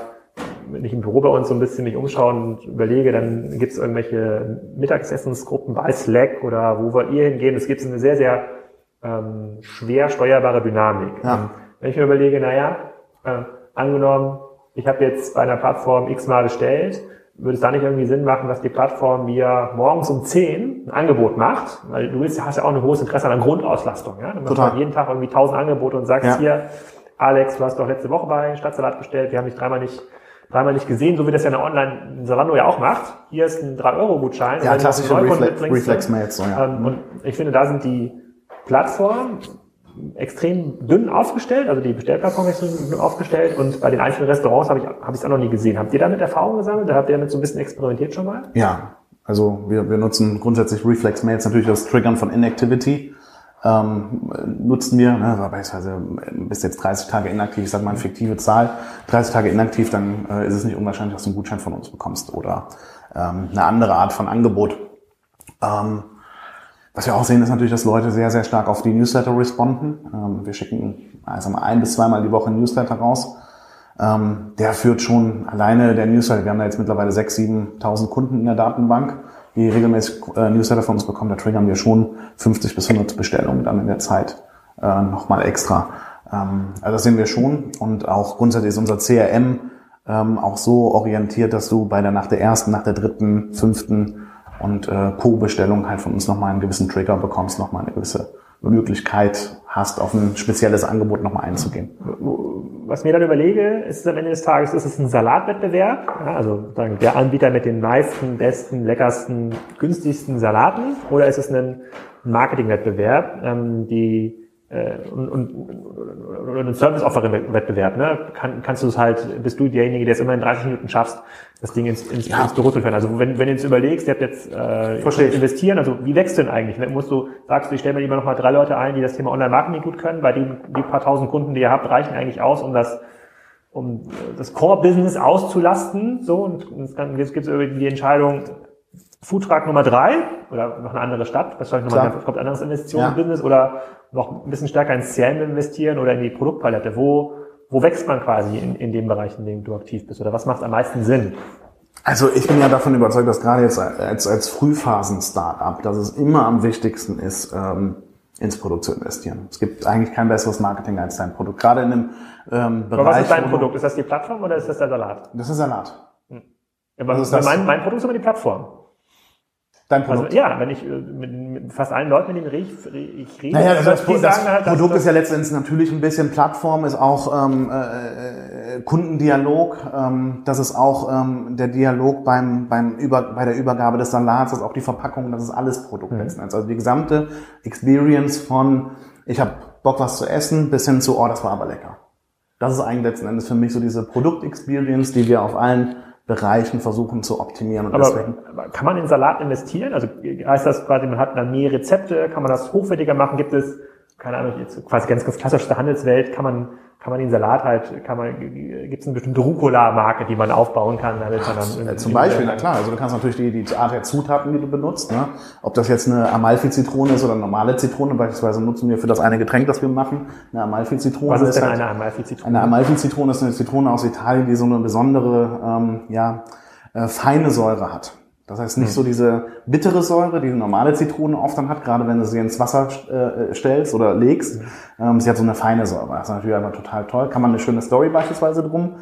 wenn ich im Büro bei uns so ein bisschen mich umschaue und überlege, dann gibt es irgendwelche Mittagsessensgruppen bei Slack oder wo wollt ihr hingehen? Es gibt eine sehr, sehr ähm, schwer steuerbare Dynamik. Ja. wenn ich mir überlege, naja, äh, angenommen, ich habe jetzt bei einer Plattform x-mal bestellt, würde es da nicht irgendwie Sinn machen, dass die Plattform mir morgens um 10 ein Angebot macht? Weil du willst, hast ja auch ein hohes Interesse an Grundauslastung. Ja? Du machst halt jeden Tag irgendwie 1000 Angebote und sagst ja. hier, Alex, du hast doch letzte Woche bei Stadtsalat bestellt, wir haben dich dreimal nicht dreimal nicht gesehen, so wie das ja eine Online Salando ja auch macht. Hier ist ein 3-Euro-Gutschein. Ja, klassische Reflex, Reflex-Mails. So, ja. Ähm, und ich finde, da sind die Plattformen extrem dünn aufgestellt, also die Bestellplattform ist dünn aufgestellt und bei den einzelnen Restaurants habe ich es auch noch nie gesehen. Habt ihr damit Erfahrung gesammelt? Habt ihr damit so ein bisschen experimentiert schon mal? Ja, also wir, wir nutzen grundsätzlich Reflex Mails natürlich das Triggern von Inactivity. Ähm, nutzen wir, ne, beispielsweise bis jetzt 30 Tage inaktiv, ich sage mal eine fiktive Zahl, 30 Tage inaktiv, dann äh, ist es nicht unwahrscheinlich, dass du einen Gutschein von uns bekommst oder ähm, eine andere Art von Angebot. Ähm, was wir auch sehen, ist natürlich, dass Leute sehr, sehr stark auf die Newsletter responden. Ähm, wir schicken also ein bis zweimal die Woche Newsletter raus. Ähm, der führt schon alleine der Newsletter, wir haben da jetzt mittlerweile 6.000, 7.000 Kunden in der Datenbank, die regelmäßig äh, Newsletter von uns bekommen. Da triggern wir schon 50 bis 100 Bestellungen dann in der Zeit äh, nochmal extra. Ähm, also das sehen wir schon. Und auch grundsätzlich ist unser CRM auch so orientiert, dass du bei der nach der ersten, nach der dritten, fünften und äh, Co-Bestellung halt von uns nochmal einen gewissen Trigger bekommst, nochmal eine gewisse Möglichkeit hast, auf ein spezielles Angebot nochmal einzugehen. Was mir dann überlege, ist es am Ende des Tages, ist es ein Salatwettbewerb, ja, also der Anbieter mit den meisten, besten, leckersten, günstigsten Salaten, oder ist es ein Marketingwettbewerb, ähm, die äh, und, und, oder ein Service-Offering-Wettbewerb, ne? Kann, kannst du es halt, bist du derjenige, der es immer in 30 Minuten schaffst, das Ding ins, ins, ja. ins Büro zu führen. Also wenn, wenn du jetzt überlegst, ihr habt jetzt äh, investieren, also wie wächst du denn eigentlich? Musst du, sagst du, ich stelle mir lieber nochmal drei Leute ein, die das Thema Online-Marketing gut können, bei den die paar tausend Kunden, die ihr habt, reichen eigentlich aus, um das um das Core-Business auszulasten. So, und, und jetzt gibt es irgendwie die Entscheidung, Foodtruck Nummer drei oder noch eine andere Stadt, wahrscheinlich nochmal ein kommt anderes Investitionsbusiness ja. oder noch ein bisschen stärker ins CRM investieren oder in die Produktpalette. Wo, wo wächst man quasi in, in dem Bereich, in dem du aktiv bist? Oder was macht am meisten Sinn? Also ich bin ja davon überzeugt, dass gerade jetzt als, als Frühphasen-Startup, dass es immer am wichtigsten ist, ähm, ins Produkt zu investieren. Es gibt eigentlich kein besseres Marketing als dein Produkt. Gerade in einem ähm, Bereich. Aber was ist dein Produkt? Ist das die Plattform oder ist das der Salat? Das ist Salat. Hm. Also mein, mein Produkt ist immer die Plattform. Dein Produkt? Also, ja, wenn ich äh, mit, mit fast allen Leuten, mit denen ich, ich rede, naja, also das, das, das halt, Produkt ist ja letztendlich natürlich ein bisschen Plattform, ist auch ähm, äh, äh, Kundendialog, ähm, das ist auch ähm, der Dialog beim, beim Über, bei der Übergabe des Salats, das ist auch die Verpackung, das ist alles Produkt mhm. letzten Endes. Also die gesamte Experience von ich habe Bock was zu essen bis hin zu, oh, das war aber lecker. Das ist eigentlich letzten Endes für mich so diese Produkt-Experience, die wir auf allen Bereichen versuchen zu optimieren. Und aber deswegen kann man in Salat investieren? Also heißt das quasi, man hat dann mehr Rezepte, kann man das hochwertiger machen? Gibt es, keine Ahnung, jetzt quasi ganz, ganz klassisch der Handelswelt, kann man kann man den Salat halt, kann man, gibt es eine bestimmte Rucola-Marke, die man aufbauen kann, damit man dann. Zum Beispiel, na klar, also du kannst natürlich die, die Art der Zutaten, die du benutzt, ne? ob das jetzt eine Amalfi-Zitrone ist oder eine normale Zitrone, beispielsweise nutzen wir für das eine Getränk, das wir machen, eine Amalfi-Zitrone. Was ist, ist denn halt, eine Amalfi-Zitrone? Eine Amalfi-Zitrone ist eine Zitrone aus Italien, die so eine besondere, ähm, ja, äh, feine Säure hat. Das heißt nicht mhm. so diese bittere Säure, die eine normale Zitrone oft dann hat, gerade wenn du sie ins Wasser äh, stellst oder legst. Mhm. Ähm, sie hat so eine feine Säure. Das ist natürlich einfach total toll. Kann man eine schöne Story beispielsweise drum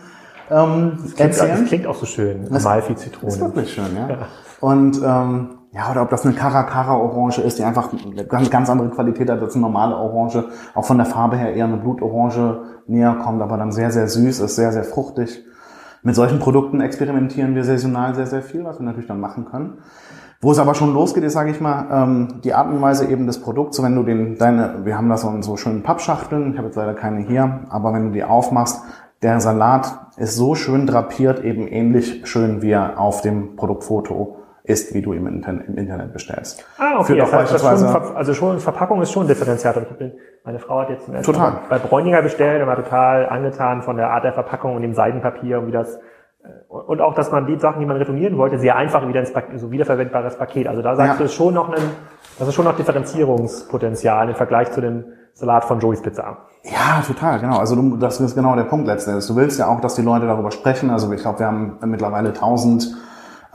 ähm, das klingt, erzählen. Das klingt auch so schön. Amalfi-Zitrone. Ist wirklich schön, ja. ja. Und ähm, ja, oder ob das eine Caracara-Orange ist, die einfach eine ganz, ganz andere Qualität hat als eine normale Orange. Auch von der Farbe her eher eine Blutorange näher kommt, aber dann sehr, sehr süß ist, sehr, sehr fruchtig. Mit solchen Produkten experimentieren wir saisonal sehr, sehr viel, was wir natürlich dann machen können. Wo es aber schon losgeht, ist, sage ich mal, ähm, die Art und Weise eben des Produkts. wenn du den, deine, wir haben da so in so schönen Pappschachteln, ich habe jetzt leider keine hier, aber wenn du die aufmachst, der Salat ist so schön drapiert, eben ähnlich schön wie er auf dem Produktfoto ist, wie du ihn im Internet bestellst. Ah, okay. Das heißt, das schon, also schon Verpackung ist schon ein Differenziator. Meine Frau hat jetzt total. bei Bräuninger bestellt und war total angetan von der Art der Verpackung und dem Seidenpapier und wie das äh, und auch, dass man die Sachen, die man retournieren wollte, sehr einfach wieder ins Paket, so wiederverwendbares Paket. Also da sagst ja. du, ist schon noch ein, das ist schon noch Differenzierungspotenzial im Vergleich zu dem Salat von Joey's Pizza. Ja, total, genau. Also du, das ist genau der Punkt letzten Endes. Du willst ja auch, dass die Leute darüber sprechen. Also ich glaube, wir haben mittlerweile 1000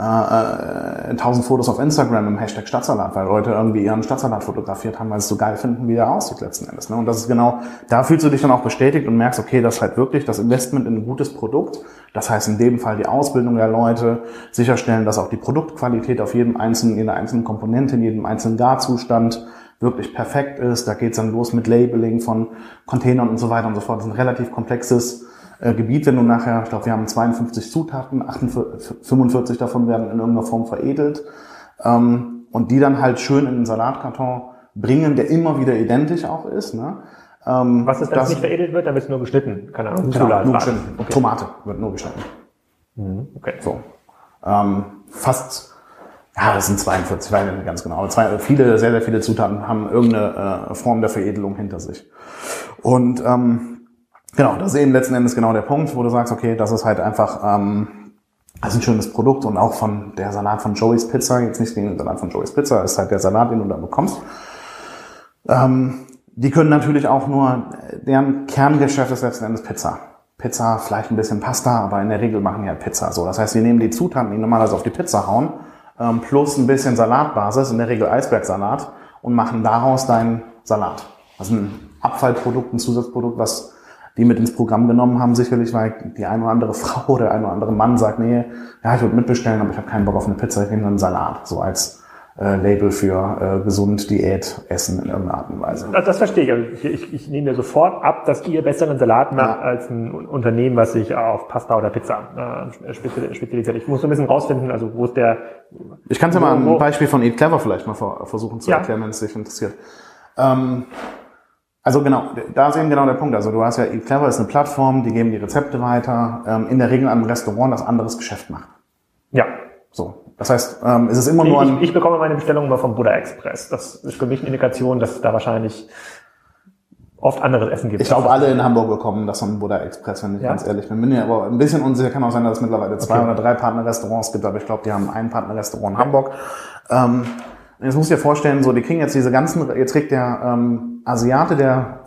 äh, 1000 Fotos auf Instagram im Hashtag Stadtsalat, weil Leute irgendwie ihren Stadtsalat fotografiert haben, weil sie es so geil finden, wie er aussieht letzten Endes. Ne? Und das ist genau, da fühlst du dich dann auch bestätigt und merkst, okay, das ist halt wirklich das Investment in ein gutes Produkt. Das heißt in dem Fall die Ausbildung der Leute, sicherstellen, dass auch die Produktqualität auf jedem einzelnen, in der einzelnen Komponente, in jedem einzelnen Garzustand wirklich perfekt ist. Da geht's dann los mit Labeling von Containern und so weiter und so fort. Das ist ein relativ komplexes äh, Gebiet, wenn du nachher, ich glaube, wir haben 52 Zutaten, 48, 45 davon werden in irgendeiner Form veredelt ähm, und die dann halt schön in den Salatkarton bringen, der immer wieder identisch auch ist. Ne? Ähm, Was ist, wenn es nicht veredelt wird? Dann wird es nur geschnitten, keine Ahnung. Genau, nur geschnitten. Okay. Tomate wird nur geschnitten. Mhm, okay. So. Ähm, fast, ja, das sind 42, ich weiß nicht ganz genau. Zwei, viele, sehr, sehr viele Zutaten haben irgendeine äh, Form der Veredelung hinter sich. Und ähm, Genau, das ist eben letzten Endes genau der Punkt, wo du sagst, okay, das ist halt einfach ähm, also ein schönes Produkt und auch von der Salat von Joey's Pizza, jetzt nicht den Salat von Joey's Pizza, ist halt der Salat, den du da bekommst. Ähm, die können natürlich auch nur, deren Kerngeschäft ist letzten Endes Pizza. Pizza, vielleicht ein bisschen Pasta, aber in der Regel machen die halt Pizza. So, das heißt, wir nehmen die Zutaten, die normalerweise auf die Pizza hauen, ähm, plus ein bisschen Salatbasis, in der Regel Eisbergsalat, und machen daraus deinen Salat. Also ein Abfallprodukt, ein Zusatzprodukt, was die mit ins Programm genommen haben, sicherlich, weil die eine oder andere Frau oder der eine oder andere Mann sagt, nee, ja, ich würde mitbestellen, aber ich habe keinen Bock auf eine Pizza, ich nehme einen Salat, so als äh, Label für äh, gesund Diät essen in irgendeiner Art und Weise. Das, das verstehe ich. Also ich, ich. Ich nehme mir sofort ab, dass ihr besseren Salat macht ja. als ein Unternehmen, was sich auf Pasta oder Pizza äh, spezialisiert. Ich muss so ein bisschen rausfinden, also wo ist der... Ich kann es ja mal ein Beispiel von Eat Clever vielleicht mal versuchen zu ja. erklären, wenn es dich interessiert. Ähm, also genau, da ist eben genau der Punkt. Also du hast ja, Eat Clever ist eine Plattform, die geben die Rezepte weiter, ähm, in der Regel an einem Restaurant, das anderes Geschäft macht. Ja. So. Das heißt, ähm, es ist immer nur ein... Ich, ich bekomme meine Bestellung immer vom Buddha Express. Das ist für mich eine Indikation, dass da wahrscheinlich oft anderes Essen gibt. Ich glaube, alle in Hamburg bekommen das von Buddha Express, wenn ich ja? ganz ehrlich bin. Bin ja aber ein bisschen unsicher, kann auch sein, dass es mittlerweile zwei okay. oder drei Partnerrestaurants gibt, aber ich glaube, die haben ein Partnerrestaurant in Hamburg. Ähm, Jetzt muss ich dir vorstellen, so, die kriegen jetzt diese ganzen, jetzt kriegt der ähm, Asiate, der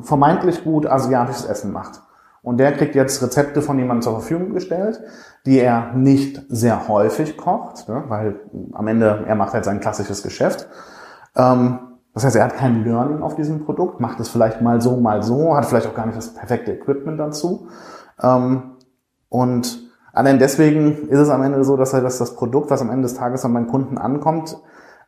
vermeintlich gut asiatisches Essen macht. Und der kriegt jetzt Rezepte von jemandem zur Verfügung gestellt, die er nicht sehr häufig kocht, ne, weil am Ende, er macht halt sein klassisches Geschäft. Ähm, das heißt, er hat kein Learning auf diesem Produkt, macht es vielleicht mal so, mal so, hat vielleicht auch gar nicht das perfekte Equipment dazu. Ähm, und allein deswegen ist es am Ende so, dass, er, dass das Produkt, was am Ende des Tages an meinen Kunden ankommt,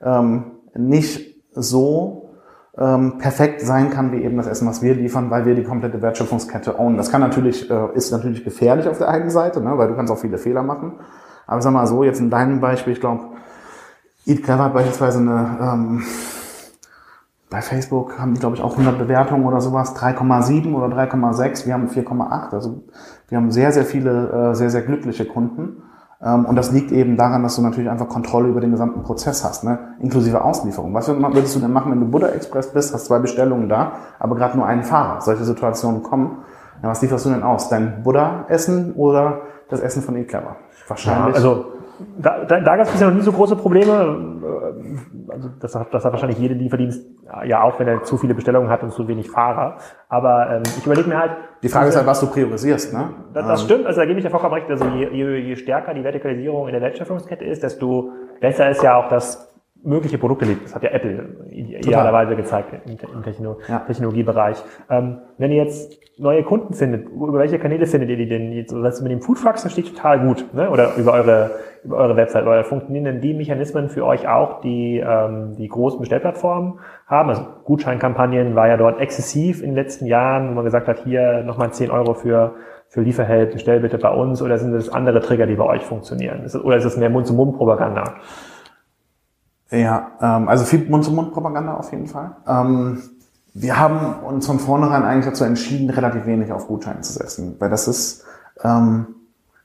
ähm, nicht so ähm, perfekt sein kann wie eben das Essen, was wir liefern, weil wir die komplette Wertschöpfungskette own. Das kann natürlich, äh, ist natürlich gefährlich auf der einen Seite, ne, weil du kannst auch viele Fehler machen. Aber sag mal so, jetzt in deinem Beispiel, ich glaube, Eat Clever hat beispielsweise eine, ähm, bei Facebook haben die, glaube ich, auch 100 Bewertungen oder sowas, 3,7 oder 3,6, wir haben 4,8. Also wir haben sehr, sehr viele, äh, sehr, sehr glückliche Kunden. Ähm, und das liegt eben daran, dass du natürlich einfach Kontrolle über den gesamten Prozess hast, ne? inklusive Auslieferung. Was würdest du denn machen, wenn du Buddha Express bist, hast zwei Bestellungen da, aber gerade nur einen Fahrer? Solche Situationen kommen. Ja, was lieferst du denn aus? Dein Buddha-Essen oder das Essen von eClever? Wahrscheinlich. Ja, also da, da, da gab es bisher noch nie so große Probleme. Also das hat, das hat wahrscheinlich jede Lieferdienst ja auch, wenn er zu viele Bestellungen hat und zu wenig Fahrer. Aber ähm, ich überlege mir halt. Die Frage ist halt, was du priorisierst, ne? Das, das ähm. stimmt, also da gebe ich ja vollkommen recht. Also je, je, je stärker die Vertikalisierung in der Wertschöpfungskette ist, desto besser ist ja auch das mögliche Produkte liegt. Das hat ja Apple idealerweise gezeigt im, im Techno ja. Technologiebereich. Ähm, wenn ihr jetzt neue Kunden findet, über welche Kanäle findet ihr die denn? Jetzt, also mit dem Foodfax das steht total gut, ne? oder über eure, über eure Website. Oder funktionieren denn die Mechanismen für euch auch, die ähm, die großen Bestellplattformen haben? Also Gutscheinkampagnen war ja dort exzessiv in den letzten Jahren, wo man gesagt hat, hier nochmal 10 Euro für für Lieferheld, bestell bitte bei uns, oder sind das andere Trigger, die bei euch funktionieren? Oder ist es mehr Mund-zu-Mund-Propaganda? Ja, ähm, also viel Mund-zu-Mund-Propaganda auf jeden Fall. Ähm, wir haben uns von vornherein eigentlich dazu entschieden, relativ wenig auf Gutscheine zu setzen, weil das ist, ähm,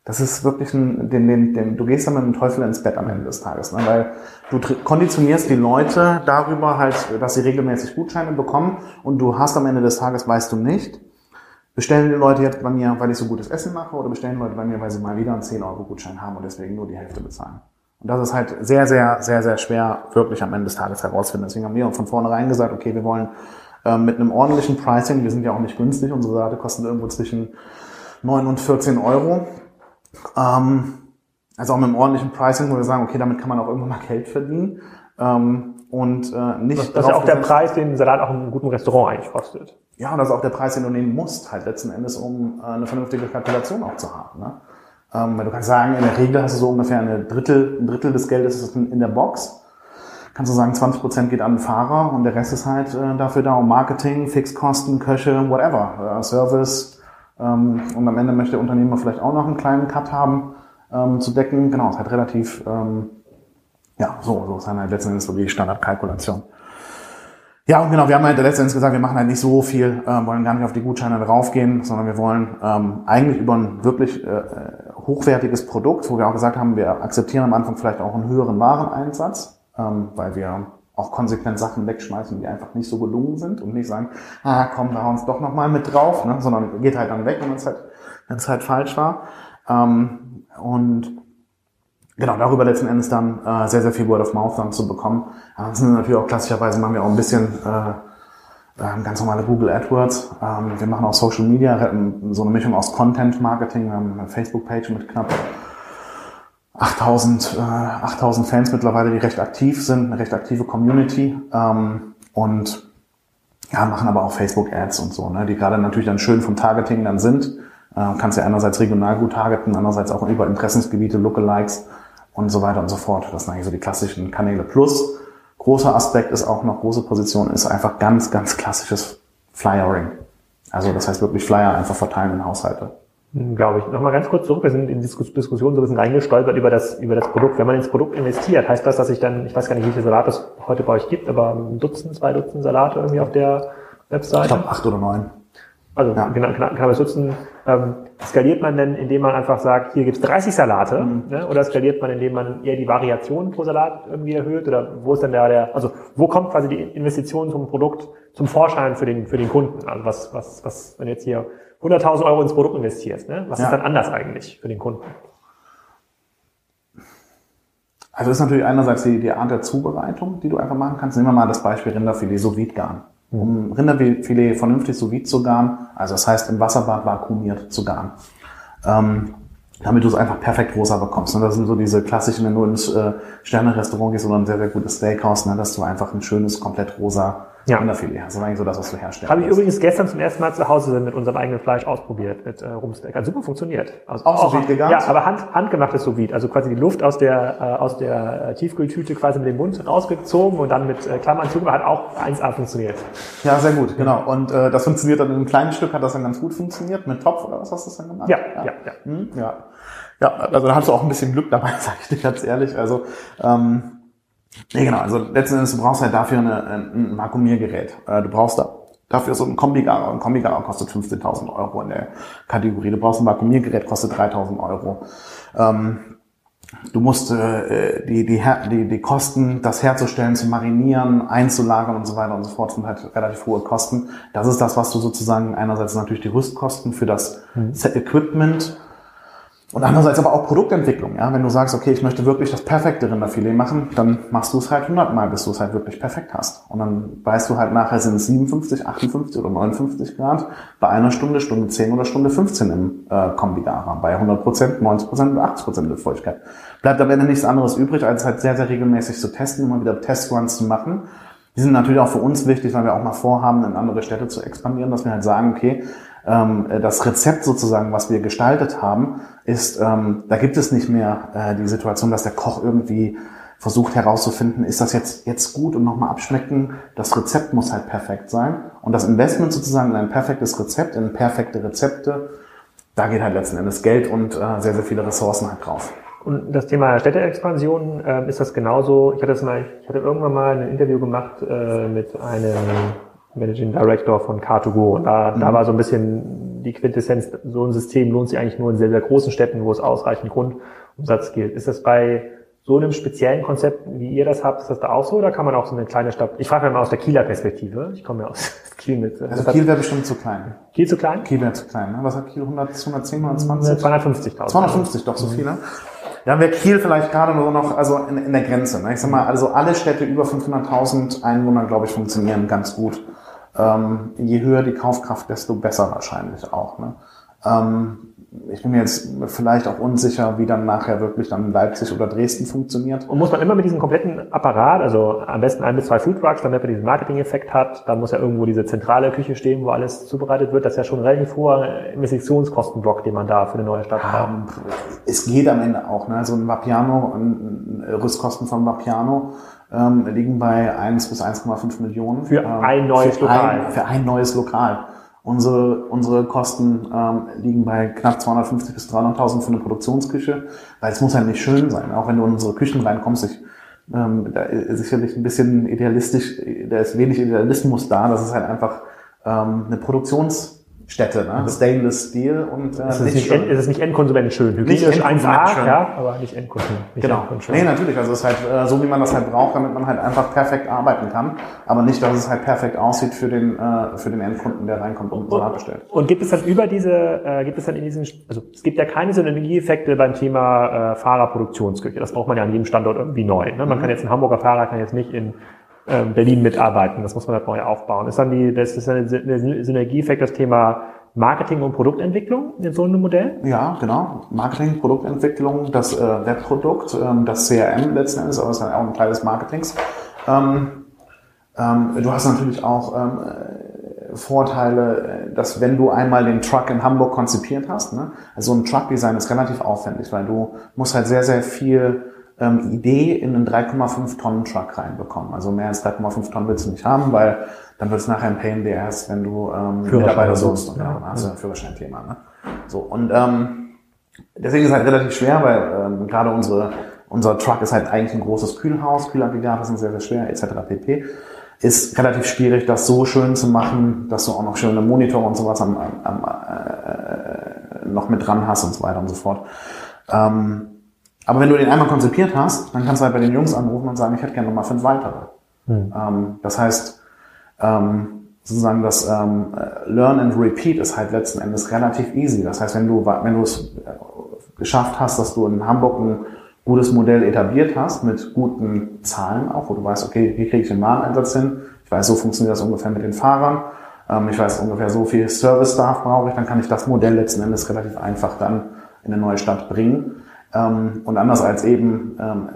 das ist wirklich ein, den, den, den, du gehst dann mit dem Teufel ins Bett am Ende des Tages, ne? weil du konditionierst die Leute darüber halt, dass sie regelmäßig Gutscheine bekommen und du hast am Ende des Tages, weißt du nicht, bestellen die Leute jetzt bei mir, weil ich so gutes Essen mache oder bestellen Leute bei mir, weil sie mal wieder einen 10 Euro Gutschein haben und deswegen nur die Hälfte bezahlen. Und das ist halt sehr, sehr, sehr, sehr schwer wirklich am Ende des Tages herausfinden. Deswegen haben wir von vornherein gesagt, okay, wir wollen ähm, mit einem ordentlichen Pricing, wir sind ja auch nicht günstig, unsere Seite kostet irgendwo zwischen 9 und 14 Euro. Ähm, Also auch mit einem ordentlichen Pricing, wo wir sagen, okay, damit kann man auch irgendwann mal Geld verdienen. Ähm, und äh, nicht. Das, das ist ja auch der Preis, den Salat auch in einem guten Restaurant eigentlich kostet. Ja, und das ist auch der Preis, den du nehmen musst, halt letzten Endes, um äh, eine vernünftige Kalkulation auch zu haben. Ne? Ähm, weil du kannst sagen, in der Regel hast du so ungefähr eine Drittel, ein Drittel des Geldes in, in der Box. Kannst du sagen, 20 Prozent geht an den Fahrer und der Rest ist halt äh, dafür da, um Marketing, Fixkosten, Köche, whatever, äh, Service. Ähm, und am Ende möchte der Unternehmer vielleicht auch noch einen kleinen Cut haben ähm, zu decken. Genau, ist halt relativ, ähm, ja, so, so ist halt letzten Endes so die Standardkalkulation. Ja, und genau, wir haben halt letztendlich gesagt, wir machen halt nicht so viel, äh, wollen gar nicht auf die Gutscheine draufgehen, sondern wir wollen ähm, eigentlich über ein wirklich äh, hochwertiges Produkt, wo wir auch gesagt haben, wir akzeptieren am Anfang vielleicht auch einen höheren Wareneinsatz, ähm, weil wir auch konsequent Sachen wegschmeißen, die einfach nicht so gelungen sind und nicht sagen, ah komm, da uns doch nochmal mit drauf, ne, sondern geht halt dann weg, wenn es halt, wenn es halt falsch war. Ähm, und genau, darüber letzten Endes dann äh, sehr, sehr viel Word of Mouth dann zu bekommen. Ansonsten natürlich auch klassischerweise machen wir auch ein bisschen äh, äh, ganz normale Google AdWords. Ähm, wir machen auch Social Media, so eine Mischung aus Content Marketing. Wir haben eine Facebook-Page mit knapp 8000, äh, 8000 Fans mittlerweile, die recht aktiv sind, eine recht aktive Community. Ähm, und ja, machen aber auch Facebook-Ads und so, ne, die gerade natürlich dann schön vom Targeting dann sind. Äh, kannst ja einerseits regional gut targeten, andererseits auch über Interessensgebiete, Lookalikes und so weiter und so fort. Das sind eigentlich so die klassischen Kanäle. Plus, großer Aspekt ist auch noch, große Position ist einfach ganz, ganz klassisches Flyering. Also das heißt wirklich Flyer einfach verteilen in Haushalte. Glaube ich. Nochmal ganz kurz zurück. Wir sind in die Diskussion so ein bisschen reingestolpert über das, über das Produkt. Wenn man ins Produkt investiert, heißt das, dass ich dann, ich weiß gar nicht, wie viele Salate es heute bei euch gibt, aber ein Dutzend, zwei Dutzend Salate irgendwie auf der Webseite? Ich glaube acht oder neun. Also ja. genau, knapp, knappes Dutzend. Ähm, skaliert man denn, indem man einfach sagt, hier gibt's 30 Salate? Mhm. Ne? Oder skaliert man, indem man eher die Variation pro Salat irgendwie erhöht? Oder wo ist denn da der, also wo kommt quasi die Investition zum Produkt zum Vorschein für den, für den Kunden? Also was, was, was, wenn jetzt hier 100.000 Euro ins Produkt investierst, ne? was ja. ist dann anders eigentlich für den Kunden? Also ist natürlich einerseits die, die Art der Zubereitung, die du einfach machen kannst. Nehmen wir mal das Beispiel Rinderfilet sous vide garen. Um Rinderfilet vernünftig sous vide zu garen, also das heißt im Wasserbad vakuumiert zu garen. Ähm, damit du es einfach perfekt rosa bekommst. Und das sind so diese klassischen, wenn du ins äh, Sterne-Restaurant gehst oder ein sehr, sehr gutes Steakhouse, ne, dass du einfach ein schönes, komplett rosa ja. Rinderfilet. Das ist eigentlich so das, was du herstellst. Habe ich übrigens gestern zum ersten Mal zu Hause mit unserem eigenen Fleisch ausprobiert, mit äh, Rumsteak. Hat super funktioniert. Also, auch so vide Ja, aber hand, handgemachtes sous. Also quasi die Luft aus der, äh, aus der äh, Tiefkühltüte quasi mit dem Mund rausgezogen und dann mit äh, Klammern zugemacht. Hat auch 1A funktioniert. Ja, sehr gut, genau. Und äh, das funktioniert dann in einem kleinen Stück, hat das dann ganz gut funktioniert. Mit Topf oder was hast du das dann gemacht? Ja, ja, ja. Ja, hm? ja. ja also da hast du auch ein bisschen Glück dabei, sage ich dir ganz ehrlich. Also ähm, Nee, genau. Also letzten Endes, du brauchst halt dafür eine, ein Vakuumiergerät. Äh, du brauchst da dafür so ein Kombigarer. Ein Kombigarer kostet 15.000 Euro in der Kategorie. Du brauchst ein Vakuumiergerät, kostet 3.000 Euro. Ähm, du musst äh, die, die, die, die Kosten, das herzustellen, zu marinieren, einzulagern und so weiter und so fort, sind halt relativ hohe Kosten. Das ist das, was du sozusagen einerseits natürlich die Rüstkosten für das mhm. Equipment und andererseits aber auch Produktentwicklung. Ja? Wenn du sagst, okay, ich möchte wirklich das perfekte Rinderfilet machen, dann machst du es halt 100 Mal, bis du es halt wirklich perfekt hast. Und dann weißt du halt nachher, sind es 57, 58 oder 59 Grad bei einer Stunde, Stunde 10 oder Stunde 15 im äh, Kombigara. Bei 100 Prozent, 90 Prozent, 80 Prozent Luftfeuchtigkeit. Bleibt am Ende nichts anderes übrig, als halt sehr, sehr regelmäßig zu testen, immer wieder Testruns zu machen. Die sind natürlich auch für uns wichtig, weil wir auch mal vorhaben, in andere Städte zu expandieren, dass wir halt sagen, okay, ähm, das Rezept sozusagen, was wir gestaltet haben, ist, ähm, da gibt es nicht mehr äh, die Situation, dass der Koch irgendwie versucht herauszufinden, ist das jetzt, jetzt gut und nochmal abschmecken. Das Rezept muss halt perfekt sein. Und das Investment sozusagen in ein perfektes Rezept, in perfekte Rezepte, da geht halt letzten Endes Geld und äh, sehr, sehr viele Ressourcen halt drauf. Und das Thema Städteexpansion, äh, ist das genauso? Ich hatte, das mal, ich hatte irgendwann mal ein Interview gemacht äh, mit einem Managing Director von Car2Go. Und da, mhm. da war so ein bisschen die Quintessenz, so ein System lohnt sich eigentlich nur in sehr, sehr großen Städten, wo es ausreichend Grundumsatz gilt. Ist das bei so einem speziellen Konzept, wie ihr das habt, ist das da auch so oder kann man auch so eine kleine Stadt, ich frage mal aus der Kieler Perspektive, ich komme ja aus Kiel mit. Äh, also Kiel wäre bestimmt zu klein. Kiel zu klein? Kiel wäre zu klein, ne? Was hat Kiel, 100, 110, 120? 250.000. 250, doch so mhm. viel, ne? Ja, wäre Kiel vielleicht gerade nur noch, also in, in der Grenze. Ne? Ich sag mal, also alle Städte über 500.000 Einwohner, glaube ich, funktionieren ganz gut. Ähm, je höher die Kaufkraft, desto besser wahrscheinlich auch. Ne? Ähm, ich bin mir jetzt vielleicht auch unsicher, wie dann nachher wirklich dann Leipzig oder Dresden funktioniert. Und muss man immer mit diesem kompletten Apparat, also am besten ein bis zwei Foodtrucks, damit man diesen Marketing-Effekt hat, dann muss ja irgendwo diese zentrale Küche stehen, wo alles zubereitet wird. Das ist ja schon ein relativ hoher Investitionskostenblock, den man da für eine neue Stadt hat. Um, es geht am Ende auch, ne? So ein Vapiano, ein Rüstkosten von Vapiano ähm, liegen bei 1 bis 1,5 Millionen. Für ähm, ein neues für Lokal. Ein, für ein neues Lokal. Unsere, unsere Kosten ähm, liegen bei knapp 250 bis 300.000 für eine Produktionsküche, weil es muss ja nicht schön sein. Auch wenn du in unsere Küchen reinkommst, ich, ähm, da ist sicherlich ein bisschen idealistisch, da ist wenig Idealismus da, das ist halt einfach ähm, eine Produktions Städte, ne? Stainless Steel und äh, es ist nicht, end, es ist nicht endkonsument schön. Hygienisch 1A, ja, aber nicht endkonsument. Genau. Endkonsument nee, natürlich. Also es ist halt äh, so, wie man das halt braucht, damit man halt einfach perfekt arbeiten kann. Aber nicht, dass es halt perfekt aussieht für den, äh, für den Endkunden, der reinkommt und Salat bestellt. Und gibt es dann über diese, äh, gibt es dann in diesen, also es gibt ja keine Synergieeffekte beim Thema äh, Fahrerproduktionsküche. Das braucht man ja an jedem Standort irgendwie neu. Ne? Man mhm. kann jetzt ein Hamburger Fahrer kann jetzt nicht in Berlin mitarbeiten. Das muss man halt neu aufbauen. Ist dann die, das ist eine, eine Synergieeffekt, das Thema Marketing und Produktentwicklung in so einem Modell? Ja, genau. Marketing, Produktentwicklung, das äh, Webprodukt, ähm, das CRM letzten Endes, aber es ist halt auch ein Teil des Marketings. Ähm, ähm, du hast natürlich auch ähm, äh, Vorteile, äh, dass wenn du einmal den Truck in Hamburg konzipiert hast, ne, also ein Truck-Design ist relativ aufwendig, weil du musst halt sehr, sehr viel ähm, Idee in einen 3,5 Tonnen Truck reinbekommen. Also mehr als 3,5 Tonnen willst du nicht haben, weil dann wird es nachher ein Pain in the Ass, wenn du ähm, Mitarbeiter suchst und ja, dann hast du ein Führerschein-Thema. Ne? So, und ähm, deswegen ist es halt relativ schwer, weil ähm, gerade unsere, unser Truck ist halt eigentlich ein großes Kühlhaus, Kühlaggregate sind sehr, sehr schwer, etc. pp. Ist relativ schwierig, das so schön zu machen, dass du auch noch schöne Monitor und sowas am, am, am, äh, noch mit dran hast und so weiter und so fort. Ähm, aber wenn du den einmal konzipiert hast, dann kannst du halt bei den Jungs anrufen und sagen, ich hätte gerne nochmal fünf weitere. Hm. Ähm, das heißt, ähm, sozusagen das ähm, Learn and Repeat ist halt letzten Endes relativ easy. Das heißt, wenn du wenn du es geschafft hast, dass du in Hamburg ein gutes Modell etabliert hast mit guten Zahlen auch, wo du weißt, okay, wie kriege ich den Wareneinsatz hin? Ich weiß, so funktioniert das ungefähr mit den Fahrern. Ähm, ich weiß ungefähr, so viel Service-Staff brauche ich, dann kann ich das Modell letzten Endes relativ einfach dann in eine neue Stadt bringen. Ähm, und anders als eben ähm,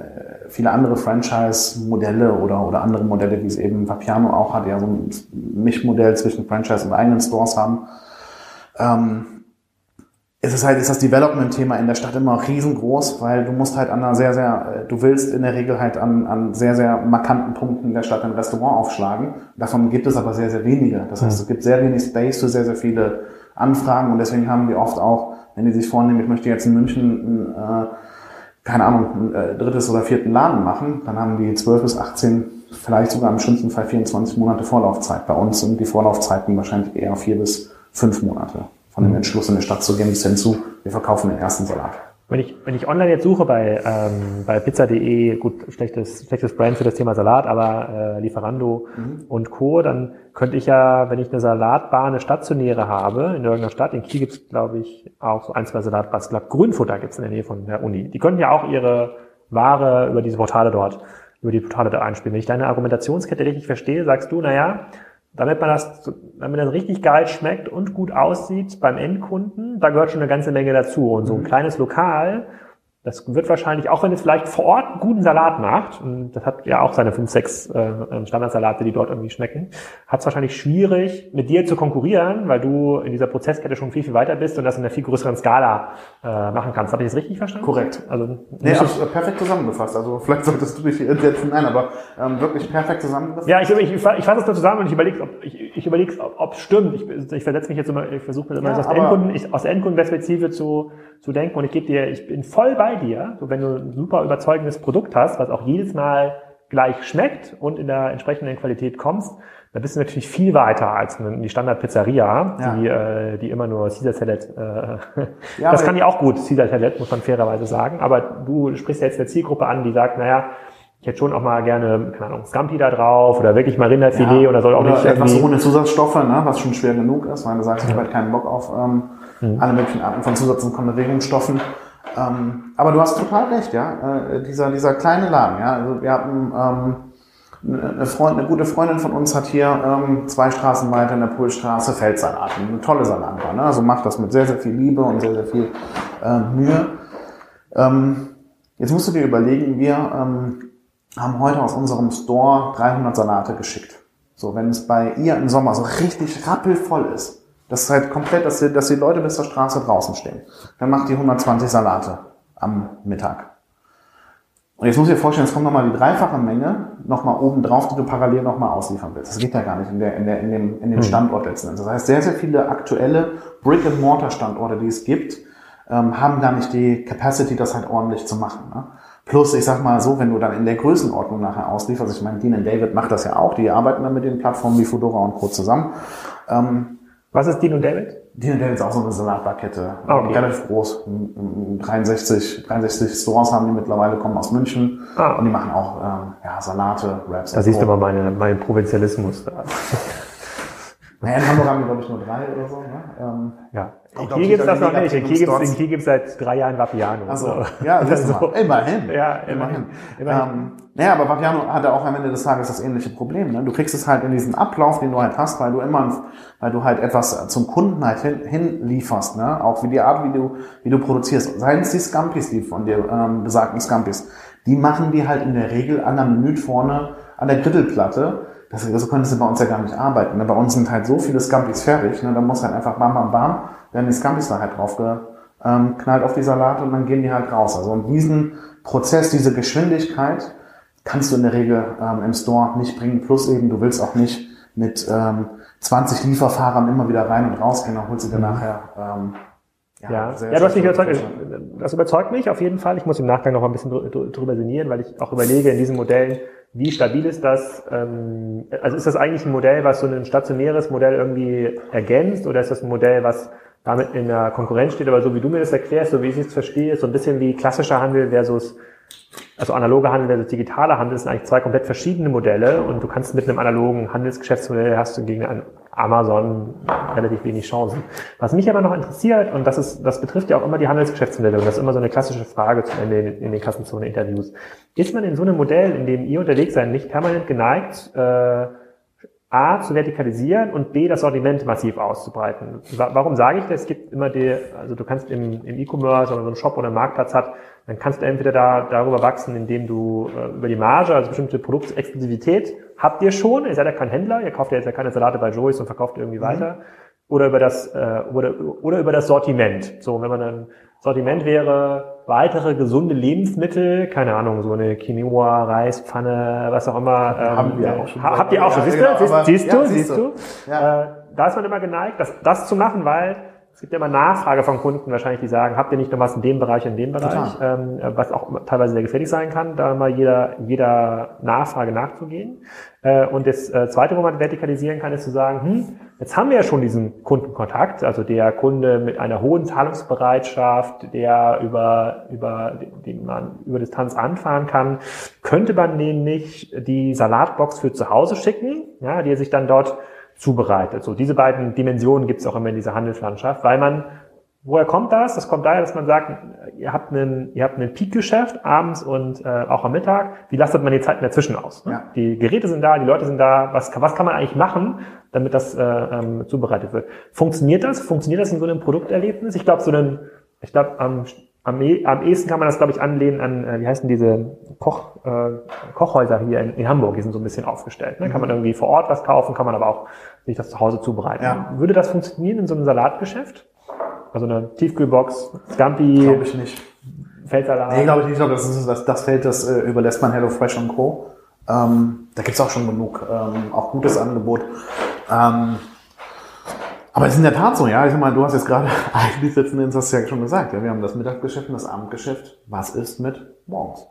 viele andere Franchise-Modelle oder, oder andere Modelle, wie es eben Vapiano auch hat, ja so ein Mischmodell zwischen Franchise und eigenen Stores haben, ähm, ist es halt, ist das Development-Thema in der Stadt immer riesengroß, weil du musst halt an einer sehr, sehr, du willst in der Regel halt an, an sehr, sehr markanten Punkten in der Stadt ein Restaurant aufschlagen. Davon gibt es aber sehr, sehr wenige. Das heißt, es gibt sehr wenig Space für sehr, sehr viele Anfragen und deswegen haben wir oft auch, wenn die sich vornehmen, ich möchte jetzt in München äh, keine Ahnung, ein äh, drittes oder vierten Laden machen, dann haben die 12 bis 18, vielleicht sogar im schlimmsten Fall 24 Monate Vorlaufzeit. Bei uns sind die Vorlaufzeiten wahrscheinlich eher vier bis fünf Monate von dem mhm. Entschluss in die Stadt zu gehen bis hin zu, wir verkaufen den ersten Salat. Wenn ich, wenn ich online jetzt suche bei, ähm, bei pizza.de, gut, schlechtes, schlechtes Brand für das Thema Salat, aber äh, Lieferando mhm. und Co., dann könnte ich ja, wenn ich eine Salatbar, eine stationäre habe, in irgendeiner Stadt, in Kiel gibt es, glaube ich, auch so ein, zwei Salatbars, ich glaube, Grünfutter gibt es in der Nähe von der Uni. Die könnten ja auch ihre Ware über diese Portale dort, über die Portale da einspielen. Wenn ich deine Argumentationskette richtig verstehe, sagst du, naja, damit man das, damit das richtig geil schmeckt und gut aussieht beim Endkunden, da gehört schon eine ganze Menge dazu. Und so ein mhm. kleines Lokal, das wird wahrscheinlich, auch wenn es vielleicht vor Ort einen guten Salat macht, und das hat ja auch seine fünf, sechs äh, Standardsalate, die dort irgendwie schmecken, hat es wahrscheinlich schwierig, mit dir zu konkurrieren, weil du in dieser Prozesskette schon viel, viel weiter bist und das in einer viel größeren Skala äh, machen kannst. Habe ich das richtig verstanden? Korrekt. Also nee, absolut, perfekt zusammengefasst. Also vielleicht solltest du dich hier setzen. Nein, aber ähm, wirklich perfekt zusammengefasst. Ja, ich, ich, ich, fasse es nur zusammen und ich überlege, ob ich, ich überlege, ob es stimmt. Ich, ich versetze mich jetzt immer, ich versuche mir immer ja, aus, Endkunden, ich, aus Endkundenperspektive zu, zu denken. Und ich gebe dir, ich bin voll bei dir, so wenn du ein super überzeugendes Produkt hast, was auch jedes Mal gleich schmeckt und in der entsprechenden Qualität kommst, dann bist du natürlich viel weiter als die Standard-Pizzeria, ja. die, äh, die immer nur Caesar Salad, äh, ja, das kann die auch gut, Caesar Salad, muss man fairerweise sagen, aber du sprichst ja jetzt eine Zielgruppe an, die sagt, naja, ich hätte schon auch mal gerne, keine Ahnung, Scampi da drauf oder wirklich mal Rinderfilet ja, oder soll auch nicht etwas ohne Zusatzstoffe, ne, was schon schwer genug ist, weil du sagst, ich habe halt keinen Bock auf ähm, mhm. alle möglichen Arten von Zusatz- und Konservierungsstoffen. Ähm, aber du hast total recht, ja. Äh, dieser, dieser kleine Laden, ja. Also wir hatten ähm, eine, Freund, eine gute Freundin von uns hat hier ähm, zwei Straßen weiter in der Poolstraße Feldsalat. Eine tolle Salatbar. Ne? Also macht das mit sehr, sehr viel Liebe und sehr, sehr viel äh, Mühe. Ähm, jetzt musst du dir überlegen, wir ähm, haben heute aus unserem Store 300 Salate geschickt. So, wenn es bei ihr im Sommer so richtig rappelvoll ist, das ist halt komplett, dass die, dass die Leute bis zur Straße draußen stehen, dann macht die 120 Salate am Mittag. Und jetzt muss ich dir vorstellen, es kommt nochmal die dreifache Menge nochmal oben drauf, die du parallel nochmal ausliefern willst. Das geht ja gar nicht in, der, in, der, in, dem, in dem hm. Standort letzten Endes. Das heißt, sehr, sehr viele aktuelle Brick-and-Mortar-Standorte, die es gibt, ähm, haben gar nicht die Capacity, das halt ordentlich zu machen. Ne? Plus, ich sag mal so, wenn du dann in der Größenordnung nachher auslieferst, ich meine, Dean David macht das ja auch, die arbeiten dann mit den Plattformen wie Fedora und Co. zusammen. Ähm, Was ist Dean und David? Dean und David ist auch so eine Salatbarkette. Ah, okay. Relativ groß. 63, 63 Stores haben die mittlerweile, kommen aus München. Ah. Und die machen auch ähm, ja, Salate, Raps. Da siehst du mal meine, meinen Provinzialismus. Naja, in Hamburg haben wir, glaube ich, nur drei oder so. Ne? Ähm, ja. In Kiel gibt's das noch nicht. In Kiel Kiel gibt's seit drei Jahren Vapiano. Also, ja, siehst du mal. Immerhin. Ja, immerhin. immerhin. Ähm, naja, aber Vapiano hatte auch am Ende des Tages das ähnliche Problem. Ne? Du kriegst es halt in diesen Ablauf, den du halt hast, weil du immer, weil du halt etwas zum Kunden halt hin, hinlieferst, ne? Auch wie die Art, wie du, wie du produzierst. Seien es die Scampis, die von dir ähm, besagten Scampis. Die machen die halt in der Regel an der Menü vorne an der Grittelplatte das, so könntest du bei uns ja gar nicht arbeiten. Ne? Bei uns sind halt so viele Scampis fertig, ne? da muss halt einfach bam, bam, bam, werden die Scampis da halt drauf geknallt auf die Salate und dann gehen die halt raus. Also diesen Prozess, diese Geschwindigkeit kannst du in der Regel ähm, im Store nicht bringen. Plus eben, du willst auch nicht mit ähm, 20 Lieferfahrern immer wieder rein und rausgehen, dann holst du dir nachher ähm, ja, ja. ja du hast mich überzeugt. Das überzeugt mich auf jeden Fall. Ich muss im Nachgang noch ein bisschen drüber sinnieren, weil ich auch überlege, in diesen Modellen, wie stabil ist das? Ähm, also ist das eigentlich ein Modell, was so ein stationäres Modell irgendwie ergänzt oder ist das ein Modell, was damit in der Konkurrenz steht? Aber so wie du mir das erklärst, so wie ich es verstehe, so ein bisschen wie klassischer Handel versus also analoger Handel versus digitaler Handel sind eigentlich zwei komplett verschiedene Modelle und du kannst mit einem analogen Handelsgeschäftsmodell hast du gegen ein Amazon relativ wenig Chancen. Was mich aber noch interessiert, und das ist, das betrifft ja auch immer die Handelsgeschäftsmodelle, und das ist immer so eine klassische Frage in, in den Kassenzone-Interviews. Ist man in so einem Modell, in dem ihr unterwegs seid, nicht permanent geneigt, äh, A, zu vertikalisieren und B, das Sortiment massiv auszubreiten. Warum sage ich das? Es gibt immer die, also du kannst im, im E-Commerce oder so einen Shop oder einen Marktplatz hat, dann kannst du entweder da, darüber wachsen, indem du äh, über die Marge, also bestimmte Produktexklusivität habt ihr schon, ihr seid ja kein Händler, ihr kauft ja jetzt ja keine Salate bei Joyce und verkauft irgendwie mhm. weiter, oder über das, äh, oder, oder über das Sortiment. So, wenn man dann Sortiment wäre, weitere gesunde Lebensmittel, keine Ahnung, so eine Quinoa, Reispfanne, was auch immer. Ähm, haben wir auch schon. Habt ihr auch schon, siehst, ja, du? Genau, siehst, du? Siehst du? Ja. Äh, da ist man immer geneigt, das, das zu machen, weil es gibt ja immer Nachfrage von Kunden wahrscheinlich, die sagen, habt ihr nicht noch was in dem Bereich, in dem Bereich, ähm, was auch teilweise sehr gefährlich sein kann, da mal jeder, jeder Nachfrage nachzugehen. Äh, und das äh, Zweite, wo man vertikalisieren kann, ist zu sagen, hm, jetzt haben wir ja schon diesen Kundenkontakt, also der Kunde mit einer hohen Zahlungsbereitschaft, der über, über, den man über Distanz anfahren kann, könnte man nicht die Salatbox für zu Hause schicken, ja, die er sich dann dort zubereitet. So diese beiden Dimensionen gibt es auch immer in dieser Handelslandschaft, weil man Woher kommt das? Das kommt daher, dass man sagt, ihr habt einen, ihr habt ein Peakgeschäft abends und äh, auch am Mittag. Wie lastet man die Zeiten dazwischen aus? Ne? Ja. Die Geräte sind da, die Leute sind da. Was, was kann man eigentlich machen, damit das äh, ähm, zubereitet wird? Funktioniert das? Funktioniert das in so einem Produkterlebnis? Ich glaube, so ein, ich glaube, am am, e am ehesten kann man das, glaube ich, anlehnen an, äh, wie heißen diese Koch, äh, Kochhäuser hier in, in Hamburg, die sind so ein bisschen aufgestellt. Ne? Kann man mhm. irgendwie vor Ort was kaufen, kann man aber auch sich das zu Hause zubereiten. Ja. Würde das funktionieren in so einem Salatgeschäft? Also eine Tiefkühlbox, Scampi? Glaube ich nicht. Feldsalat? Nee, glaube ich nicht. Ich glaube, das, ist, das, das Feld, das äh, überlässt man HelloFresh und Co. Ähm, da gibt's auch schon genug, ähm, auch gutes Angebot. Ähm, aber es ist in der Tat so, ja. Ich sag mal, du hast jetzt gerade eigentlich letzten Endes hast du ja schon gesagt. Ja, wir haben das Mittagsgeschäft und das Abendgeschäft. Was ist mit morgens?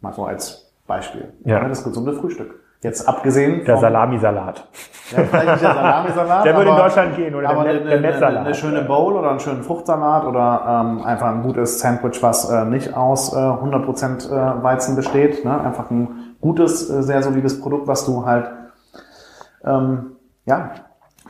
Mal so als Beispiel. Ja. Das gesunde Frühstück. Jetzt abgesehen Der Salamisalat. Ja, vielleicht nicht der Salamisalat. der würde in Deutschland gehen oder aber der, der, der Eine, eine schöne Bowl oder einen schönen Fruchtsalat oder ähm, einfach ein gutes Sandwich, was äh, nicht aus äh, 100% äh, Weizen besteht. Ne? Einfach ein gutes, äh, sehr solides Produkt, was du halt ähm, ja,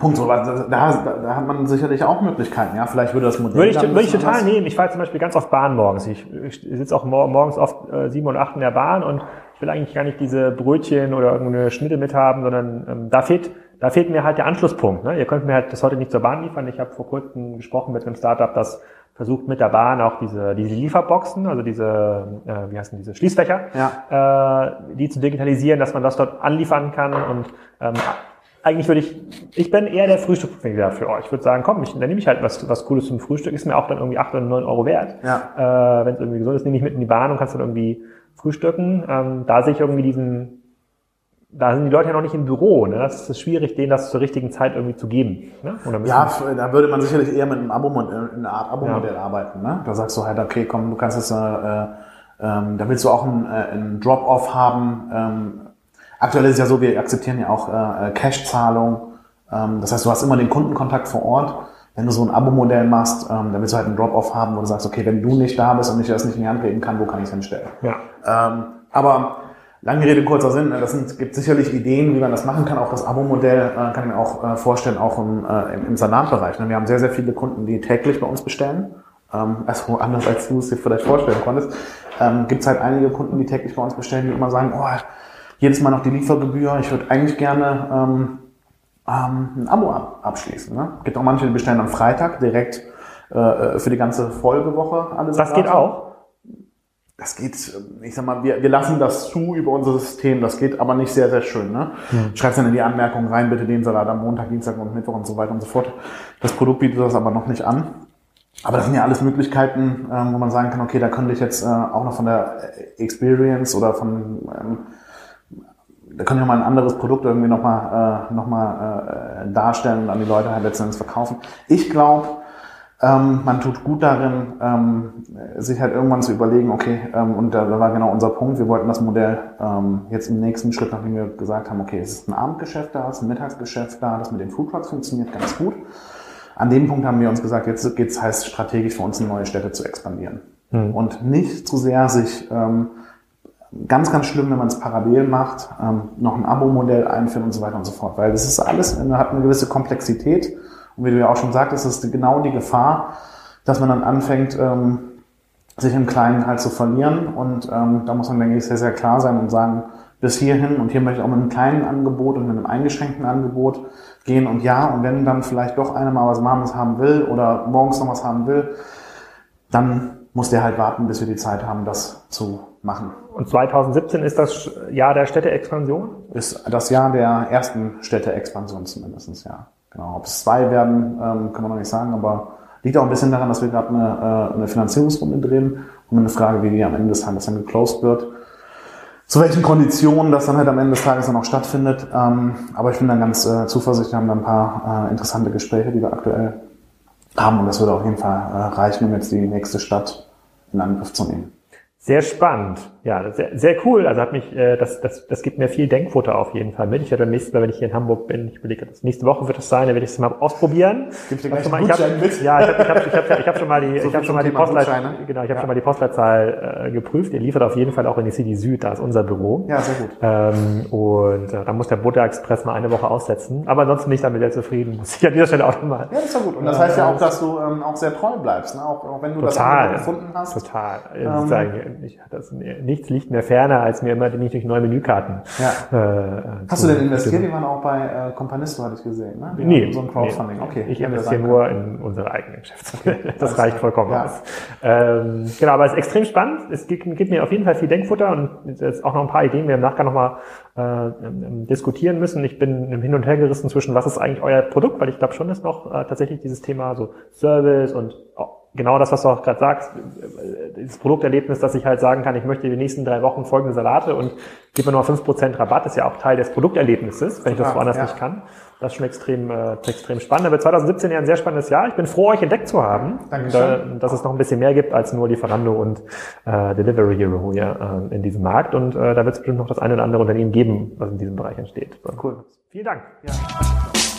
Punkt. So, da, da, da hat man sicherlich auch Möglichkeiten. Ja, vielleicht würde das Modell. Würde ich, würde ich total nehmen. Ich fahre zum Beispiel ganz oft Bahn morgens. Ich, ich sitze auch morgens oft äh, sieben und acht in der Bahn und ich will eigentlich gar nicht diese Brötchen oder irgendeine Schnitte mit haben, sondern ähm, da fehlt da fehlt mir halt der Anschlusspunkt. Ne? Ihr könnt mir halt das heute nicht zur Bahn liefern. Ich habe vor kurzem gesprochen mit einem Startup, das versucht mit der Bahn auch diese, diese Lieferboxen, also diese, äh, wie heißen diese Schließfächer, ja. äh, die zu digitalisieren, dass man das dort anliefern kann und ähm, eigentlich würde ich, ich bin eher der Frühstückfänger für euch. Ich würde sagen, komm, ich, dann nehme ich halt was, was Cooles zum Frühstück, ist mir auch dann irgendwie acht oder neun Euro wert. Ja. Äh, Wenn es irgendwie gesund ist, nehme ich mit in die Bahn und kannst dann irgendwie frühstücken. Ähm, da sehe ich irgendwie diesen, da sind die Leute ja noch nicht im Büro. Ne? Das ist schwierig, denen das zur richtigen Zeit irgendwie zu geben. Ne? ja, da würde man sicherlich eher mit einem Abo-Modell, einer Art Abo-Modell ja. arbeiten. Ne? Da sagst du halt, okay, komm, du kannst jetzt, äh, äh, ähm, da willst du auch einen, äh, einen Drop-off haben. Ähm, aktuell ist es ja so, wir akzeptieren ja auch äh, äh, Cash-Zahlung. Ähm, das heißt, du hast immer den Kundenkontakt vor Ort. Wenn du so ein Abo-Modell machst, ähm, dann willst du halt einen Drop-off haben, wo du sagst, okay, wenn du nicht da bist und ich das nicht in die Hand geben kann, wo kann ich es hinstellen? Ja. Ähm, aber Lange Rede, kurzer Sinn. Das sind, gibt sicherlich Ideen, wie man das machen kann. Auch das Abo-Modell äh, kann ich mir auch äh, vorstellen, auch im, äh, im Salatbereich. Ne? Wir haben sehr, sehr viele Kunden, die täglich bei uns bestellen. Ähm, also anders als du es dir vielleicht vorstellen konntest. Ähm, gibt es halt einige Kunden, die täglich bei uns bestellen, die immer sagen, oh, jedes Mal noch die Liefergebühr. Ich würde eigentlich gerne ähm, ähm, ein Abo ab abschließen. Ne? Gibt auch manche, die bestellen am Freitag direkt äh, für die ganze Folgewoche alles. Das geht auch das geht, ich sag mal, wir, wir lassen das zu über unser System, das geht aber nicht sehr, sehr schön. Ne? Mhm. Schreibst dann in die Anmerkung rein, bitte den Salat am Montag, Dienstag und Mittwoch und so weiter und so fort. Das Produkt bietet das aber noch nicht an. Aber das sind ja alles Möglichkeiten, ähm, wo man sagen kann, okay, da könnte ich jetzt äh, auch noch von der Experience oder von, ähm, da könnte ich noch mal ein anderes Produkt irgendwie nochmal äh, noch mal, äh, darstellen und an die Leute halt letztendlich verkaufen. Ich glaube, ähm, man tut gut darin, ähm, sich halt irgendwann zu überlegen, okay, ähm, und da, war genau unser Punkt, wir wollten das Modell ähm, jetzt im nächsten Schritt, nachdem wir gesagt haben, okay, es ist ein Abendgeschäft da, es ist ein Mittagsgeschäft da, das mit den Foodtrucks funktioniert ganz gut. An dem Punkt haben wir uns gesagt, jetzt geht es heißt strategisch für uns in neue Städte zu expandieren. Mhm. Und nicht zu sehr sich ähm, ganz, ganz schlimm, wenn man es parallel macht, ähm, noch ein Abo-Modell einführen und so weiter und so fort. Weil das ist alles, hat eine gewisse Komplexität und wie du ja auch schon sagtest, ist genau die Gefahr, dass man dann anfängt, ähm, sich im Kleinen halt zu verlieren. Und ähm, da muss man, denke ich, sehr, sehr klar sein und sagen, bis hierhin und hier möchte ich auch mit einem kleinen Angebot und mit einem eingeschränkten Angebot gehen. Und ja, und wenn dann vielleicht doch einer mal was Warmes haben will oder morgens noch was haben will, dann muss der halt warten, bis wir die Zeit haben, das zu machen. Und 2017 ist das Jahr der Städteexpansion? Ist das Jahr der ersten Städteexpansion zumindestens ja. Genau, ob es zwei werden, ähm, kann man noch nicht sagen, aber liegt auch ein bisschen daran, dass wir gerade eine, äh, eine Finanzierungsrunde drehen und eine Frage, wie die am Ende des Tages dann geclosed wird. Zu welchen Konditionen das dann halt am Ende des Tages dann auch stattfindet. Ähm, aber ich bin dann ganz äh, zuversichtlich, wir haben da ein paar äh, interessante Gespräche, die wir aktuell haben und das würde auf jeden Fall reichen, um jetzt die nächste Stadt in Angriff zu nehmen. Sehr spannend. Ja, sehr, sehr cool. Also hat mich, äh, das, das, das gibt mir viel Denkfutter auf jeden Fall mit. Ich werde beim nächsten Mal, wenn ich hier in Hamburg bin, ich überlege, das nächste Woche wird es sein, dann werde ich es mal ausprobieren. Gibst du gleich mal, ich hab, mit? Ja, ich habe ich hab, ich hab, ich hab schon mal die, so ich habe schon mal die Postleitzahl, genau, ich habe ja. schon mal die Postleitzahl äh, geprüft. Ihr liefert auf jeden Fall auch in die City Süd, da ist unser Büro. Ja, sehr gut. Ähm, und äh, da muss der Butter Express mal eine Woche aussetzen. Aber ansonsten nicht damit sehr zufrieden, muss ich an dieser Stelle auch mal. Ja, das ist ja gut. Und das heißt ja auch, dass du ähm, auch sehr treu bleibst, ne? auch, auch wenn du total, das gefunden hast. Total. Ähm, ich, das, nichts liegt mir ferner, als mir immer nicht durch neue Menükarten. Ja. Äh, Hast du denn investiert? Die waren auch bei äh, Companisto, hatte ich gesehen, ne? Die nee. So ein Crowdfunding. Nee. Okay. Ich investiere nur in unsere eigenen Geschäftsmodelle. Okay. Das reicht vollkommen ja. aus. Ähm, genau, aber es ist extrem spannend. Es gibt, gibt, mir auf jeden Fall viel Denkfutter und jetzt auch noch ein paar Ideen, wir im Nachgang nochmal äh, diskutieren müssen. Ich bin im Hin und Her gerissen zwischen, was ist eigentlich euer Produkt, weil ich glaube schon, dass noch äh, tatsächlich dieses Thema so Service und oh, genau das, was du auch gerade sagst, das Produkterlebnis, dass ich halt sagen kann, ich möchte die nächsten drei Wochen folgende Salate und gebe mir nur fünf Prozent Rabatt, ist ja auch Teil des Produkterlebnisses, wenn ich das woanders ja. nicht kann. Das ist schon extrem, äh, extrem spannend. Aber 2017 ja ein sehr spannendes Jahr. Ich bin froh, euch entdeckt zu haben. Dankeschön. dass es noch ein bisschen mehr gibt als nur Lieferando und äh, Delivery Hero hier äh, in diesem Markt. Und äh, da wird es bestimmt noch das eine oder andere Unternehmen geben, was in diesem Bereich entsteht. Cool. Vielen Dank. Ja.